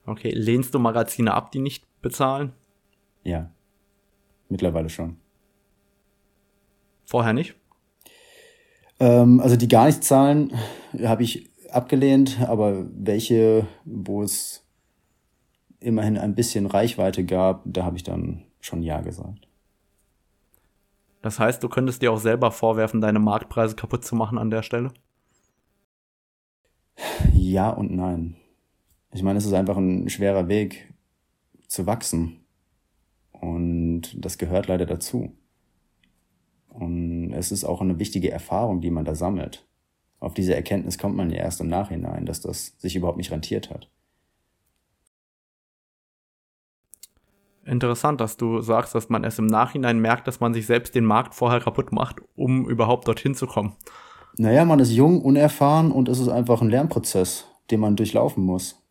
Okay, lehnst du Magazine ab, die nicht bezahlen? Ja, mittlerweile schon. Vorher nicht? Ähm, also die gar nicht zahlen, habe ich abgelehnt, aber welche, wo es immerhin ein bisschen Reichweite gab, da habe ich dann schon Ja gesagt. Das heißt, du könntest dir auch selber vorwerfen, deine Marktpreise kaputt zu machen an der Stelle? Ja und nein. Ich meine, es ist einfach ein schwerer Weg zu wachsen. Und das gehört leider dazu. Und es ist auch eine wichtige Erfahrung, die man da sammelt. Auf diese Erkenntnis kommt man ja erst im Nachhinein, dass das sich überhaupt nicht rentiert hat. Interessant, dass du sagst, dass man erst im Nachhinein merkt, dass man sich selbst den Markt vorher kaputt macht, um überhaupt dorthin zu kommen. Naja, man ist jung, unerfahren und es ist einfach ein Lernprozess, den man durchlaufen muss.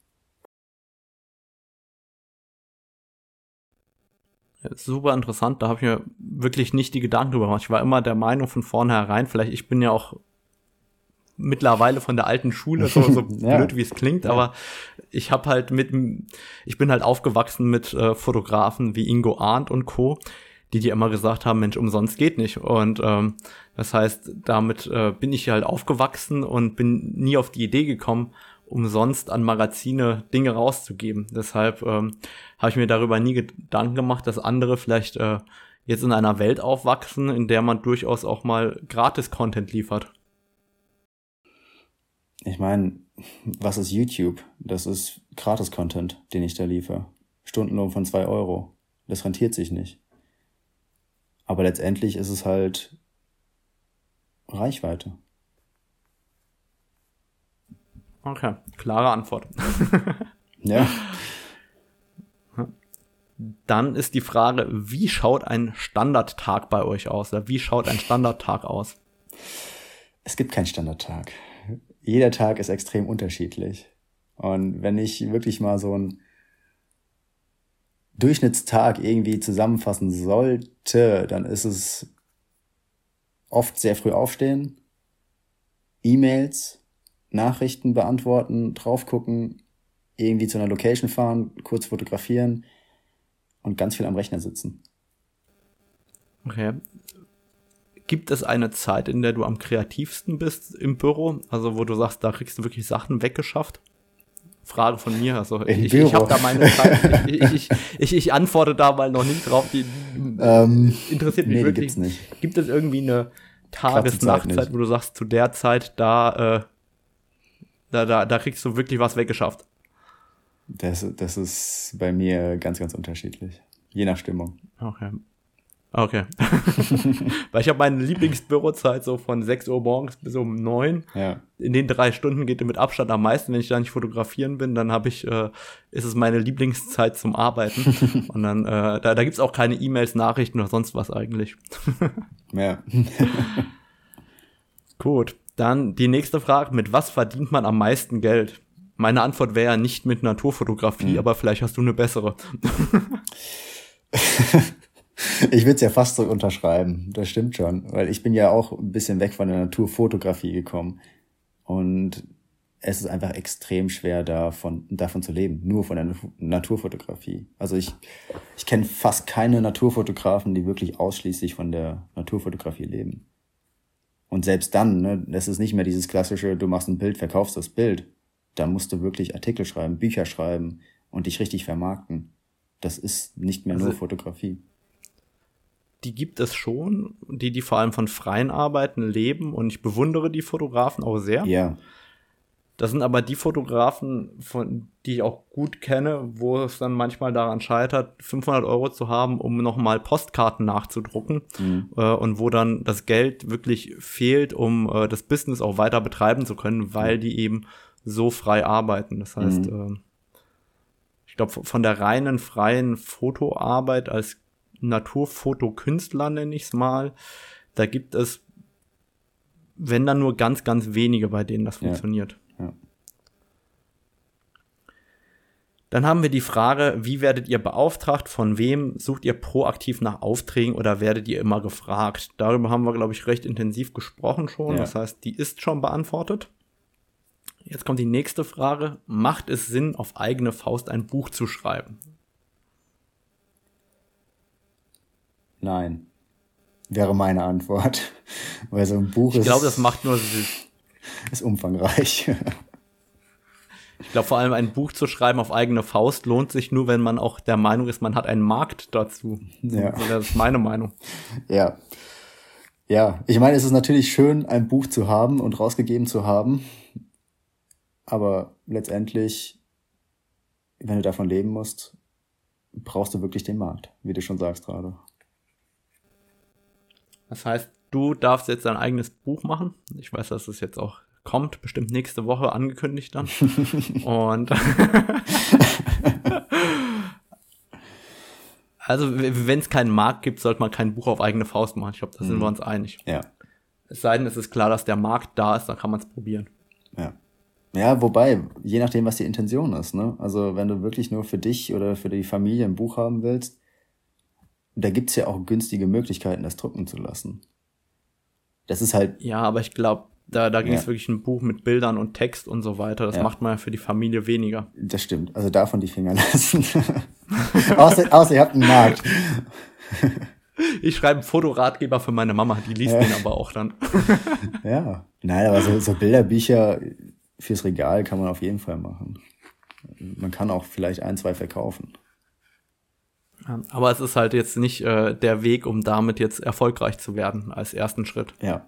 Super interessant. Da habe ich mir wirklich nicht die Gedanken drüber gemacht. Ich war immer der Meinung von vornherein, vielleicht ich bin ja auch mittlerweile von der alten Schule, so, so ja. blöd wie es klingt, ja. aber ich habe halt mit, ich bin halt aufgewachsen mit äh, Fotografen wie Ingo Arndt und Co., die dir immer gesagt haben, Mensch, umsonst geht nicht. Und ähm, das heißt, damit äh, bin ich halt aufgewachsen und bin nie auf die Idee gekommen, umsonst an Magazine Dinge rauszugeben. Deshalb ähm, habe ich mir darüber nie Gedanken gemacht, dass andere vielleicht äh, jetzt in einer Welt aufwachsen, in der man durchaus auch mal Gratis-Content liefert. Ich meine, was ist YouTube? Das ist Gratis-Content, den ich da liefere. Stundenlohn von zwei Euro. Das rentiert sich nicht. Aber letztendlich ist es halt Reichweite. Okay, klare Antwort. ja. Dann ist die Frage, wie schaut ein Standardtag bei euch aus? Oder wie schaut ein Standardtag aus? Es gibt keinen Standardtag. Jeder Tag ist extrem unterschiedlich. Und wenn ich wirklich mal so einen Durchschnittstag irgendwie zusammenfassen sollte, dann ist es oft sehr früh aufstehen, E-Mails, Nachrichten beantworten, drauf gucken, irgendwie zu einer Location fahren, kurz fotografieren und ganz viel am Rechner sitzen. Okay. Gibt es eine Zeit, in der du am kreativsten bist im Büro? Also wo du sagst, da kriegst du wirklich Sachen weggeschafft? Frage von mir. Also ich, ich, ich habe da meine Zeit. ich, ich, ich, ich, antworte da mal noch nicht drauf. Die ähm, interessiert mich nee, wirklich. Nicht. Gibt es irgendwie eine Tages-Nachtzeit, wo du sagst, zu der Zeit, da äh, da, da, da kriegst du wirklich was weggeschafft. Das, das ist bei mir ganz, ganz unterschiedlich. Je nach Stimmung. Okay. Okay. Weil ich habe meine Lieblingsbürozeit so von 6 Uhr morgens bis um 9. Ja. In den drei Stunden geht mit Abstand am meisten. Wenn ich da nicht fotografieren bin, dann habe ich, äh, ist es meine Lieblingszeit zum Arbeiten. Und dann, äh, da, da gibt es auch keine E-Mails, Nachrichten oder sonst was eigentlich. ja. Gut. Dann die nächste Frage, mit was verdient man am meisten Geld? Meine Antwort wäre ja nicht mit Naturfotografie, mhm. aber vielleicht hast du eine bessere. ich würde es ja fast so unterschreiben, das stimmt schon, weil ich bin ja auch ein bisschen weg von der Naturfotografie gekommen und es ist einfach extrem schwer davon, davon zu leben, nur von der Naturfotografie. Also ich, ich kenne fast keine Naturfotografen, die wirklich ausschließlich von der Naturfotografie leben. Und selbst dann, ne, das ist nicht mehr dieses klassische, du machst ein Bild, verkaufst das Bild. Da musst du wirklich Artikel schreiben, Bücher schreiben und dich richtig vermarkten. Das ist nicht mehr also, nur Fotografie. Die gibt es schon, die, die vor allem von freien Arbeiten leben und ich bewundere die Fotografen auch sehr. Ja. Das sind aber die Fotografen, von, die ich auch gut kenne, wo es dann manchmal daran scheitert, 500 Euro zu haben, um nochmal Postkarten nachzudrucken mhm. äh, und wo dann das Geld wirklich fehlt, um äh, das Business auch weiter betreiben zu können, weil mhm. die eben so frei arbeiten. Das heißt, mhm. äh, ich glaube, von der reinen freien Fotoarbeit als Naturfotokünstler nenne ich es mal, da gibt es, wenn dann nur ganz, ganz wenige, bei denen das funktioniert. Dann haben wir die Frage, wie werdet ihr beauftragt? Von wem sucht ihr proaktiv nach Aufträgen oder werdet ihr immer gefragt? Darüber haben wir, glaube ich, recht intensiv gesprochen schon. Ja. Das heißt, die ist schon beantwortet. Jetzt kommt die nächste Frage. Macht es Sinn, auf eigene Faust ein Buch zu schreiben? Nein, wäre meine Antwort. Weil so ein Buch Ich ist, glaube, das macht nur ist umfangreich. Ich glaube, vor allem ein Buch zu schreiben auf eigene Faust lohnt sich nur, wenn man auch der Meinung ist, man hat einen Markt dazu. Ja. Das ist meine Meinung. ja. Ja, ich meine, es ist natürlich schön, ein Buch zu haben und rausgegeben zu haben. Aber letztendlich, wenn du davon leben musst, brauchst du wirklich den Markt, wie du schon sagst gerade. Das heißt, du darfst jetzt dein eigenes Buch machen. Ich weiß, dass es jetzt auch kommt, bestimmt nächste Woche angekündigt dann. Und also, wenn es keinen Markt gibt, sollte man kein Buch auf eigene Faust machen. Ich glaube, da sind wir uns einig. Ja. Es sei denn, es ist klar, dass der Markt da ist, dann kann man es probieren. Ja. Ja, wobei, je nachdem, was die Intention ist, ne? Also, wenn du wirklich nur für dich oder für die Familie ein Buch haben willst, da gibt's ja auch günstige Möglichkeiten, das drucken zu lassen. Das ist halt, Ja, aber ich glaube, da, da ging es Ja. wirklich ein Buch mit Bildern und Text und so weiter. Das Ja. macht man ja für die Familie weniger. das stimmt. Also davon die Finger lassen. außer, außer ihr habt einen Markt. Ich schreibe einen Fotoratgeber für meine Mama, die liest Ja. den aber auch dann. Ja. Nein, aber so, so Bilderbücher fürs Regal kann man auf jeden Fall machen. Man kann auch vielleicht ein, zwei verkaufen. Aber es ist halt jetzt nicht äh, der Weg, um damit jetzt erfolgreich zu werden als ersten Schritt. Ja.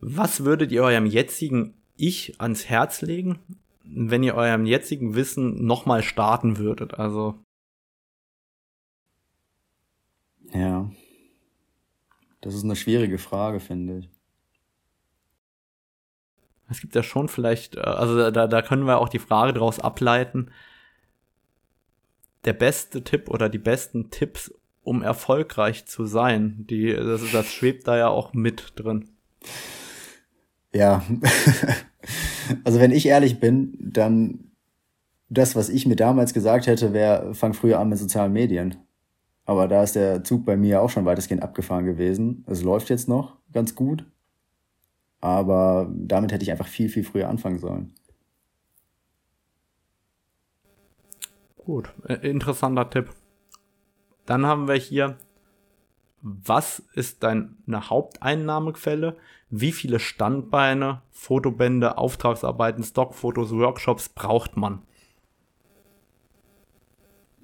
Was würdet ihr eurem jetzigen Ich ans Herz legen, wenn ihr eurem jetzigen Wissen nochmal starten würdet? Also, Ja. Das ist eine schwierige Frage, finde ich. es gibt ja schon vielleicht, äh, also da, da können wir auch die Frage daraus ableiten, der beste Tipp oder die besten Tipps, um erfolgreich zu sein, die, das, das schwebt da ja auch mit drin. Ja. also wenn ich ehrlich bin, dann das, was ich mir damals gesagt hätte, wäre, fang früher an mit sozialen Medien. Aber da ist der Zug bei mir auch schon weitestgehend abgefahren gewesen. Es läuft jetzt noch ganz gut. Aber damit hätte ich einfach viel, viel früher anfangen sollen. Gut, äh, interessanter Tipp. Dann haben wir hier, was ist deine Haupteinnahmequelle? Wie viele Standbeine, Fotobände, Auftragsarbeiten, Stockfotos, Workshops braucht man?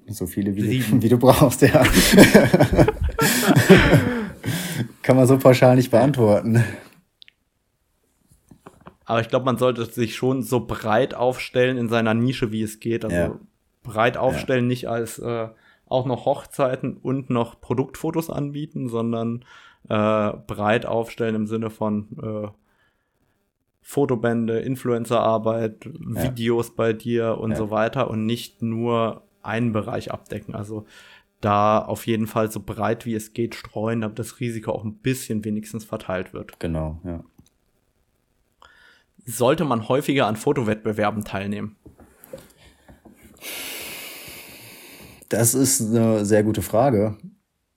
So viele, wie, du, wie du brauchst, ja. Kann man so pauschal nicht beantworten. Aber ich glaube, man sollte sich schon so breit aufstellen in seiner Nische, wie es geht. Also Ja. breit aufstellen, nicht als äh, auch noch Hochzeiten und noch Produktfotos anbieten, sondern äh, breit aufstellen im Sinne von äh, Fotobände, Influencerarbeit, Videos bei dir und Ja. so weiter und nicht nur einen Bereich abdecken. Also da auf jeden Fall so breit wie es geht streuen, damit das Risiko auch ein bisschen wenigstens verteilt wird. Genau, ja. Sollte man häufiger an Fotowettbewerben teilnehmen? Das ist eine sehr gute Frage.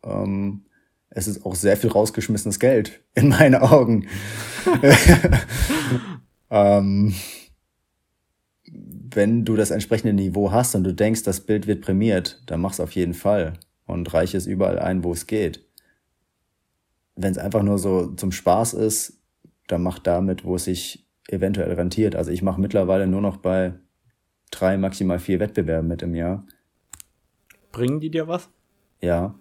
Ähm, es ist auch sehr viel rausgeschmissenes Geld, in meinen Augen. ähm, wenn du das entsprechende Niveau hast und du denkst, das Bild wird prämiert, dann mach's auf jeden Fall und reich es überall ein, wo es geht. Wenn es einfach nur so zum Spaß ist, dann mach damit, wo es sich eventuell rentiert. Also ich mache mittlerweile nur noch bei drei, maximal vier Wettbewerben mit im Jahr. Bringen die dir was? Ja,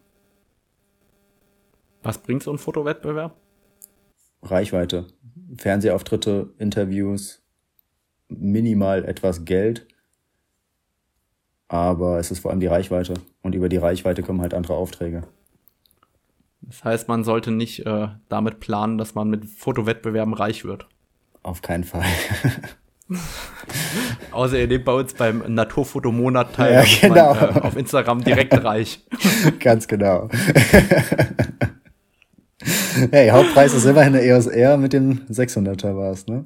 Was bringt so ein Fotowettbewerb? Reichweite. Fernsehauftritte, Interviews, minimal etwas Geld. Aber es ist vor allem die Reichweite. Und über die Reichweite kommen halt andere Aufträge. Das heißt, man sollte nicht äh, damit planen, dass man mit Fotowettbewerben reich wird. Auf keinen Fall. Außer ihr nehmt bei uns beim Naturfotomonat teil, Ja, genau. man, äh, auf Instagram direkt reich. Ganz genau. hey, Hauptpreis ist immerhin eine EOS R mit dem 600er war's, ne?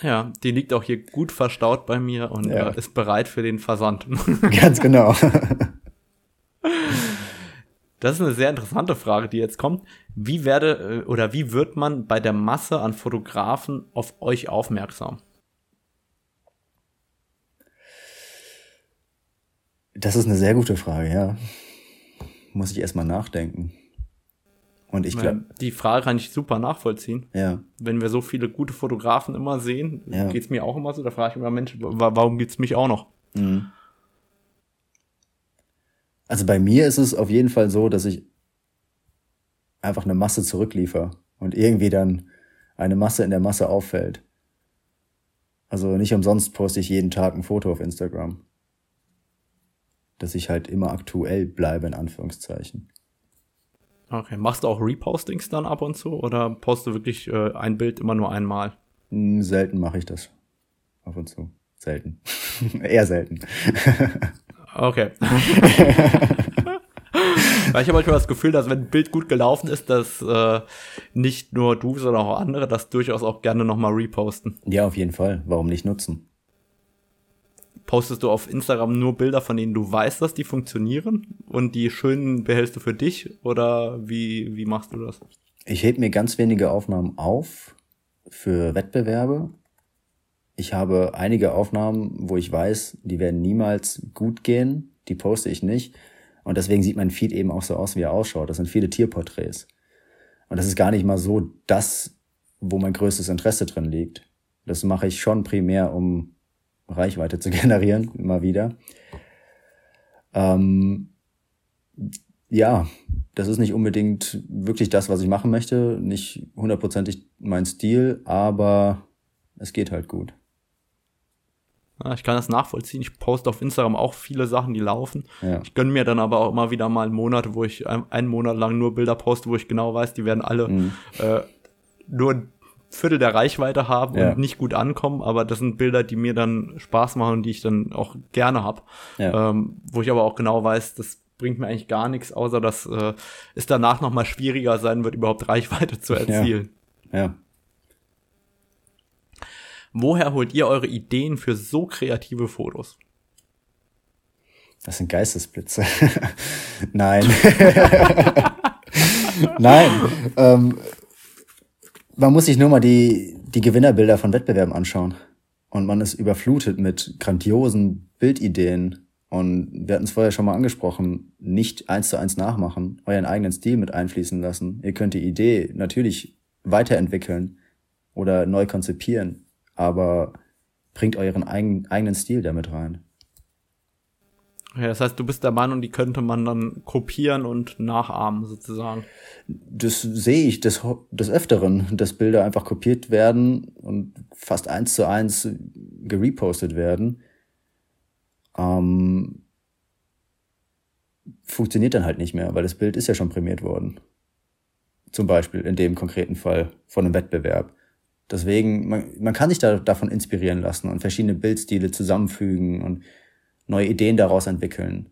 Ja, die liegt auch hier gut verstaut bei mir und Ja. äh, ist bereit für den Versand. Ganz genau. Das ist eine sehr interessante Frage, die jetzt kommt. Wie werde äh, oder wie wird man bei der Masse an Fotografen auf euch aufmerksam? Das ist eine sehr gute Frage, ja. Muss ich erstmal nachdenken. Und ich glaube. Die Frage kann ich super nachvollziehen. Ja. Wenn wir so viele gute Fotografen immer sehen, Ja. geht's mir auch immer so. Da frage ich immer, Mensch, wa warum gibt's mich auch noch? Mhm. Also bei mir ist es auf jeden Fall so, dass ich einfach eine Masse zurückliefer und irgendwie dann eine Masse in der Masse auffällt. Also nicht umsonst poste ich jeden Tag ein Foto auf Instagram. Dass ich halt immer aktuell bleibe, in Anführungszeichen. Okay. Machst du auch Repostings dann ab und zu oder postest du wirklich äh, ein Bild immer nur einmal? Hm, Selten mache ich das. Ab und zu. Selten. Eher selten. Okay. Weil ich habe manchmal das Gefühl, dass wenn ein Bild gut gelaufen ist, dass äh, nicht nur du, sondern auch andere das durchaus auch gerne nochmal reposten. Ja, auf jeden Fall. Warum nicht nutzen? Postest du auf Instagram nur Bilder, von denen du weißt, dass die funktionieren und die schönen behältst du für dich oder wie, wie machst du das? Ich heb mir ganz wenige Aufnahmen auf für Wettbewerbe. Ich habe einige Aufnahmen, wo ich weiß, die werden niemals gut gehen. Die poste ich nicht. Und deswegen sieht mein Feed eben auch so aus, wie er ausschaut. Das sind viele Tierporträts. Und das ist gar nicht mal so das, wo mein größtes Interesse drin liegt. Das mache ich schon primär, um Reichweite zu generieren, immer wieder. Ähm, ja, das ist nicht unbedingt wirklich das, was ich machen möchte. Nicht hundertprozentig mein Stil, aber es geht halt gut. Ja, ich kann das nachvollziehen. Ich poste auf Instagram auch viele Sachen, die laufen. Ja. Ich gönne mir dann aber auch immer wieder mal Monate, wo ich ein, einen Monat lang nur Bilder poste, wo ich genau weiß, die werden alle Mhm. äh, nur Viertel der Reichweite haben Ja. und nicht gut ankommen, aber das sind Bilder, die mir dann Spaß machen und die ich dann auch gerne hab. Ja. Ähm, wo ich aber auch genau weiß, das bringt mir eigentlich gar nichts, außer dass äh, es danach noch mal schwieriger sein wird, überhaupt Reichweite zu erzielen. Ja. Woher holt ihr eure Ideen für so kreative Fotos? Das sind Geistesblitze. Nein. Nein. Ähm, man muss sich nur mal die, die Gewinnerbilder von Wettbewerben anschauen. Und man ist überflutet mit grandiosen Bildideen. Und wir hatten es vorher schon mal angesprochen, nicht eins zu eins nachmachen, euren eigenen Stil mit einfließen lassen. Ihr könnt die Idee natürlich weiterentwickeln oder neu konzipieren, aber bringt euren eigen, eigenen Stil damit rein. Ja, das heißt, du bist der Meinung, die könnte man dann kopieren und nachahmen sozusagen. das sehe ich des, des Öfteren, dass Bilder einfach kopiert werden und fast eins zu eins gerepostet werden. Ähm, funktioniert dann halt nicht mehr, weil das Bild ist ja schon prämiert worden. Zum Beispiel in dem konkreten Fall von einem Wettbewerb. Deswegen, man, man kann sich da, davon inspirieren lassen und verschiedene Bildstile zusammenfügen und neue Ideen daraus entwickeln.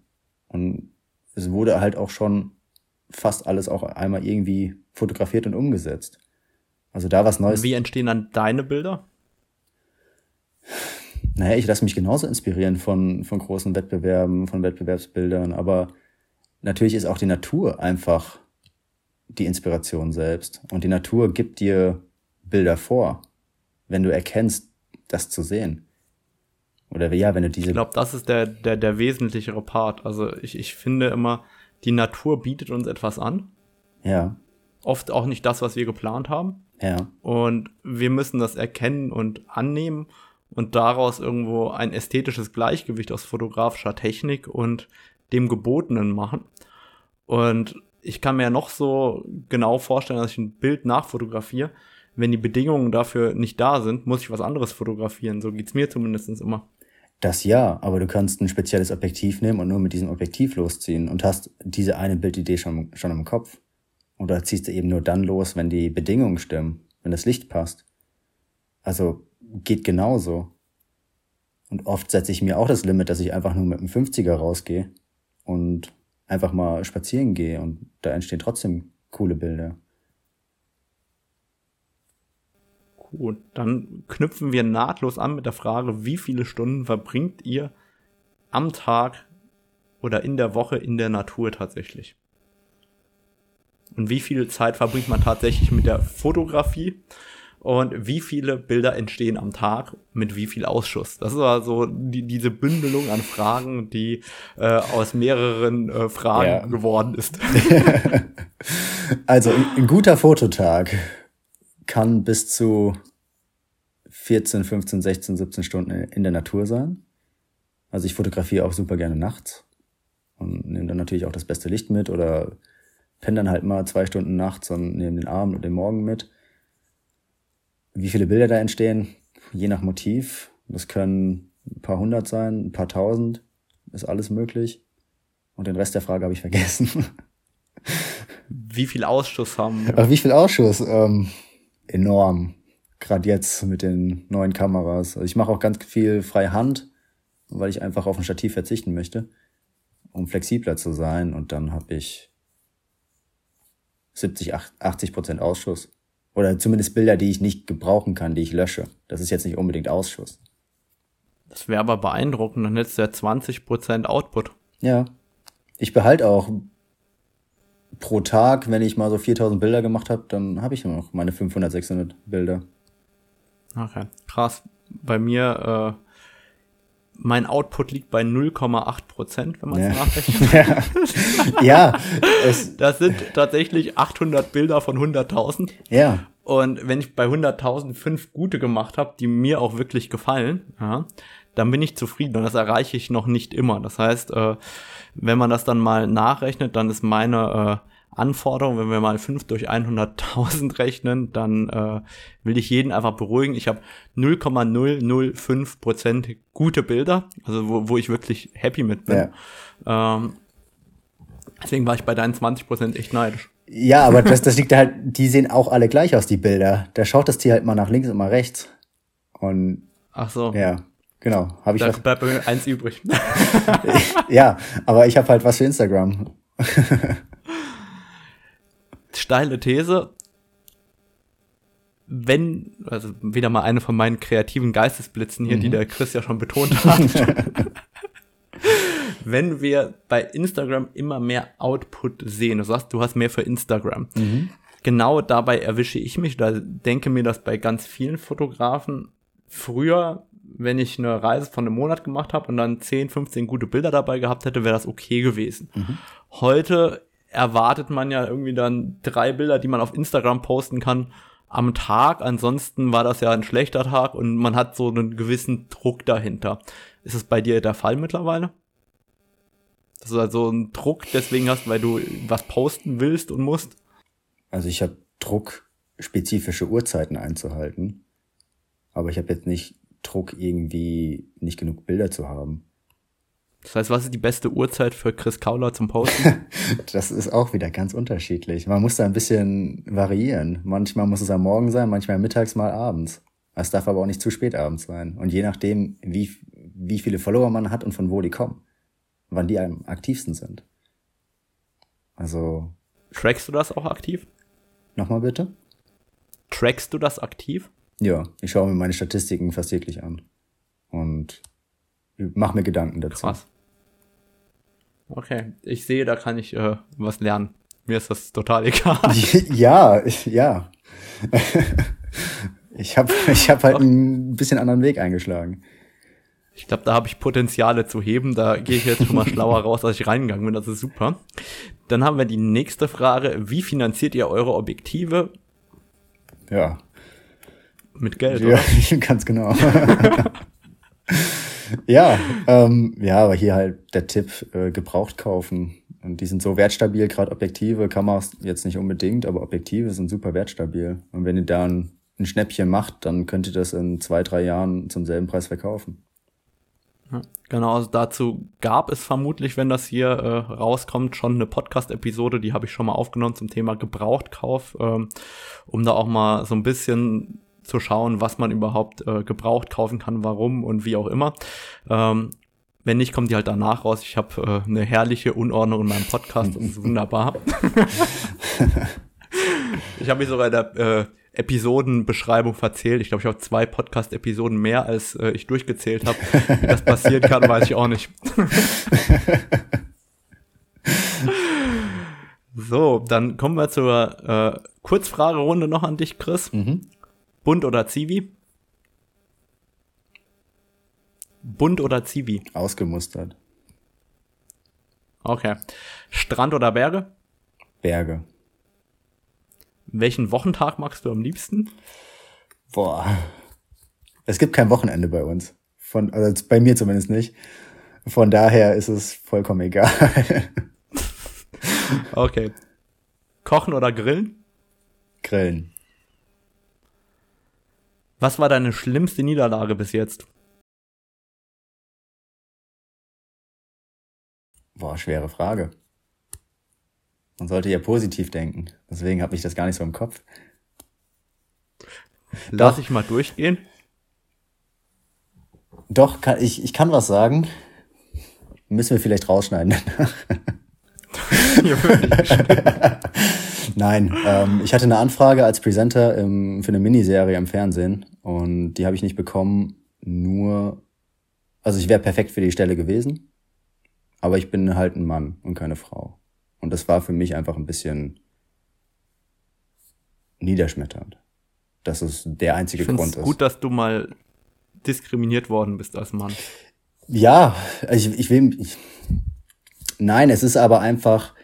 Und es wurde halt auch schon fast alles auch einmal irgendwie fotografiert und umgesetzt. Also da was Neues. Wie entstehen dann deine Bilder? Naja, ich lasse mich genauso inspirieren von, von großen Wettbewerben, von Wettbewerbsbildern, aber natürlich ist auch die Natur einfach die Inspiration selbst. Und die Natur gibt dir Bilder vor, wenn du erkennst, das zu sehen. Oder ja, wenn du diese. Ich glaube, das ist der, der, der wesentlichere Part. Also ich, ich finde immer, die Natur bietet uns etwas an. Ja, Oft auch nicht das, was wir geplant haben. ja, Und wir müssen das erkennen und annehmen und daraus irgendwo ein ästhetisches Gleichgewicht aus fotografischer Technik und dem Gebotenen machen. Und ich kann mir ja noch so genau vorstellen, dass ich ein Bild nachfotografiere. Wenn die Bedingungen dafür nicht da sind, muss ich was anderes fotografieren. So geht's mir zumindest immer. Das ja, aber du kannst ein spezielles Objektiv nehmen und nur mit diesem Objektiv losziehen und hast diese eine Bildidee schon, schon im Kopf. Oder ziehst du eben nur dann los, wenn die Bedingungen stimmen, wenn das Licht passt. Also geht genauso. Und oft setze ich mir auch das Limit, dass ich einfach nur mit einem 50er rausgehe und einfach mal spazieren gehe und da entstehen trotzdem coole Bilder. Gut, dann knüpfen wir nahtlos an mit der Frage, wie viele Stunden verbringt ihr am Tag oder in der Woche in der Natur tatsächlich? Und wie viel Zeit verbringt man tatsächlich mit der Fotografie und wie viele Bilder entstehen am Tag mit wie viel Ausschuss. Das war so die, diese Bündelung an Fragen, die äh, aus mehreren äh, Fragen ja. geworden ist. also ein, ein guter Fototag kann bis zu 14, 15, 16, 17 Stunden in der Natur sein. Also ich fotografiere auch super gerne nachts und nehme dann natürlich auch das beste Licht mit oder penne dann halt mal zwei Stunden nachts und nehme den Abend und den Morgen mit. Wie viele Bilder da entstehen, je nach Motiv. Das können ein paar hundert sein, ein paar tausend, ist alles möglich. Und den Rest der Frage habe ich vergessen. Wie viel Ausschuss haben wir? Ach, wie viel Ausschuss? Ähm, enorm. Gerade jetzt mit den neuen Kameras. Also ich mache auch ganz viel freie Hand, weil ich einfach auf ein Stativ verzichten möchte, um flexibler zu sein. Und dann habe ich 70, 80 Prozent Ausschuss. Oder zumindest Bilder, die ich nicht gebrauchen kann, die ich lösche. Das ist jetzt nicht unbedingt Ausschuss. Das wäre aber beeindruckend, dann hättest du ja 20 Prozent Output. Ja. Ich behalte auch pro Tag, wenn ich mal so 4000 Bilder gemacht habe, dann habe ich immer noch meine 500, 600 Bilder. Okay, krass. Bei mir, äh, mein Output liegt bei 0,8 Prozent, wenn man es ja. nachrechnet. ja. Es das sind tatsächlich 800 Bilder von 100.000. Ja. Und wenn ich bei 100.000 fünf gute gemacht habe, die mir auch wirklich gefallen, ja, dann bin ich zufrieden und das erreiche ich noch nicht immer. Das heißt, äh, wenn man das dann mal nachrechnet, dann ist meine äh, Anforderung, wenn wir mal 5 durch 100.000 rechnen, dann äh, will ich jeden einfach beruhigen. Ich habe 0,005% gute Bilder, also wo, wo ich wirklich happy mit bin. Ja. Ähm, deswegen war ich bei deinen 20% echt neidisch. Ja, aber das, das liegt halt, die sehen auch alle gleich aus, die Bilder. Da schaut das Tier halt mal nach links und mal rechts. Und Ach so. Ja, genau. Habe ich da was. bleibt mir eins übrig. ja, aber ich habe halt was für Instagram steile These. Wenn, also wieder mal eine von meinen kreativen Geistesblitzen hier, mhm. die der Chris ja schon betont hat. wenn wir bei Instagram immer mehr Output sehen, du sagst, du hast mehr für Instagram. Mhm. Genau dabei erwische ich mich, da denke mir das bei ganz vielen Fotografen. Früher, wenn ich eine Reise von einem Monat gemacht habe und dann 10, 15 gute Bilder dabei gehabt hätte, wäre das okay gewesen. Mhm. Heute erwartet man ja irgendwie dann drei Bilder, die man auf Instagram posten kann am Tag. Ansonsten war das ja ein schlechter Tag und man hat so einen gewissen Druck dahinter. Ist es bei dir der Fall mittlerweile? Dass du also einen Druck deswegen hast, weil du was posten willst und musst? Also ich habe Druck, spezifische Uhrzeiten einzuhalten. Aber ich habe jetzt nicht Druck, irgendwie nicht genug Bilder zu haben. Das heißt, was ist die beste Uhrzeit für Chris Kauler zum Posten? das ist auch wieder ganz unterschiedlich. Man muss da ein bisschen variieren. Manchmal muss es am Morgen sein, manchmal mittags, mal abends. Es darf aber auch nicht zu spät abends sein. Und je nachdem, wie, wie viele Follower man hat und von wo die kommen, wann die am aktivsten sind. Also. Trackst du das auch aktiv? Nochmal bitte? Trackst du das aktiv? Ja, ich schaue mir meine Statistiken fast täglich an. Und mach mir Gedanken dazu. Krass. Okay, ich sehe, da kann ich äh, was lernen. Mir ist das total egal. ja, ja. ich habe ich hab halt Doch. ein bisschen anderen Weg eingeschlagen. Ich glaube, da habe ich Potenziale zu heben. Da gehe ich jetzt schon mal schlauer raus, als ich reingegangen bin. Das ist super. Dann haben wir die nächste Frage. Wie finanziert ihr eure Objektive? Ja. Mit Geld, ja, oder? ganz genau. ja, ähm, ja, aber hier halt der Tipp, äh, gebraucht kaufen. Und die sind so wertstabil, gerade Objektive, Kameras jetzt nicht unbedingt, aber Objektive sind super wertstabil. Und wenn ihr da ein, ein Schnäppchen macht, dann könnt ihr das in zwei, drei Jahren zum selben Preis verkaufen. Genau, also dazu gab es vermutlich, wenn das hier äh, rauskommt, schon eine Podcast-Episode, die habe ich schon mal aufgenommen zum Thema Gebrauchtkauf, ähm, um da auch mal so ein bisschen zu schauen, was man überhaupt äh, gebraucht kaufen kann, warum und wie auch immer. Ähm, wenn nicht, kommt die halt danach raus. Ich habe äh, eine herrliche Unordnung in meinem Podcast. Das ist wunderbar. ich habe mich sogar in der äh, Episodenbeschreibung verzählt. Ich glaube, ich habe zwei Podcast-Episoden mehr, als äh, ich durchgezählt habe. Wie das passieren kann, weiß ich auch nicht. so, dann kommen wir zur äh, Kurzfragerunde noch an dich, Chris. Mhm. Bunt oder Zivi? Bunt oder Zivi? Ausgemustert. Okay. Strand oder Berge? Berge. Welchen Wochentag magst du am liebsten? Boah. Es gibt kein Wochenende bei uns. Von, also bei mir zumindest nicht. Von daher ist es vollkommen egal. okay. Kochen oder grillen? Grillen. Was war deine schlimmste Niederlage bis jetzt? Boah, schwere Frage. Man sollte ja positiv denken. Deswegen habe ich das gar nicht so im Kopf. Lass ich mal durchgehen. Doch, kann, ich, ich kann was sagen. Müssen wir vielleicht rausschneiden. Nein, ähm, ich hatte eine Anfrage als Presenter im, für eine Miniserie im Fernsehen und die habe ich nicht bekommen. Nur, also ich wäre perfekt für die Stelle gewesen, aber ich bin halt ein Mann und keine Frau. Und das war für mich einfach ein bisschen niederschmetternd. Dass es der einzige ich Grund ist. gut, dass du mal diskriminiert worden bist als Mann. Ja, ich, ich will. Ich, nein, es ist aber einfach.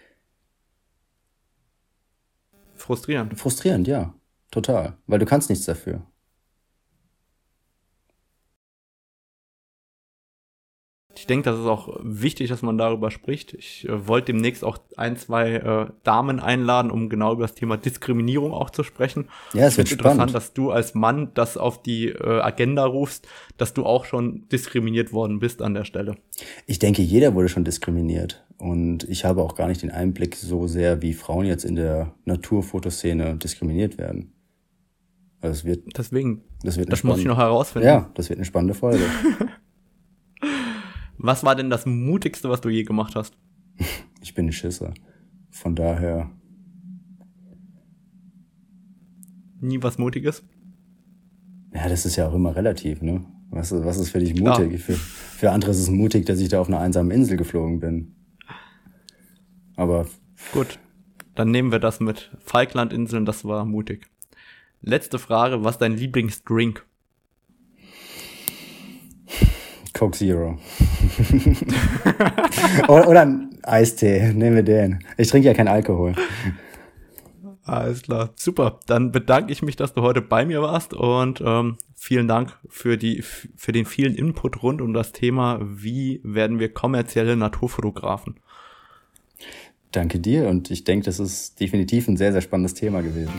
Frustrierend. Frustrierend, ja. Total. Weil du kannst nichts dafür. Ich denke, das ist auch wichtig, dass man darüber spricht. Ich äh, wollte demnächst auch ein, zwei äh, Damen einladen, um genau über das Thema Diskriminierung auch zu sprechen. Ja, es wird interessant, spannend. dass du als Mann das auf die äh, Agenda rufst, dass du auch schon diskriminiert worden bist an der Stelle. Ich denke, jeder wurde schon diskriminiert. Und ich habe auch gar nicht den Einblick so sehr, wie Frauen jetzt in der Naturfotoszene diskriminiert werden. Also es wird, Deswegen, das wird eine das muss ich noch herausfinden. Ja, das wird eine spannende Folge. Was war denn das Mutigste, was du je gemacht hast? Ich bin ein Schisser. Von daher, Nie was Mutiges? ja, das ist ja auch immer relativ, ne? Was, ist- was ist für dich mutig? Für, für andere ist es mutig, dass ich da auf einer einsamen Insel geflogen bin. Aber Gut, dann nehmen wir das mit. Falklandinseln, das war mutig. Letzte Frage, was ist dein Lieblingsdrink? Coke Zero. oder, oder ein Eistee, nehmen wir den. Ich trinke ja keinen Alkohol. Alles klar, super. Dann bedanke ich mich, dass du heute bei mir warst und ähm, vielen Dank für, die, für den vielen Input rund um das Thema, wie werden wir kommerzielle Naturfotografen. Danke dir und ich denke, das ist definitiv ein sehr, sehr spannendes Thema gewesen.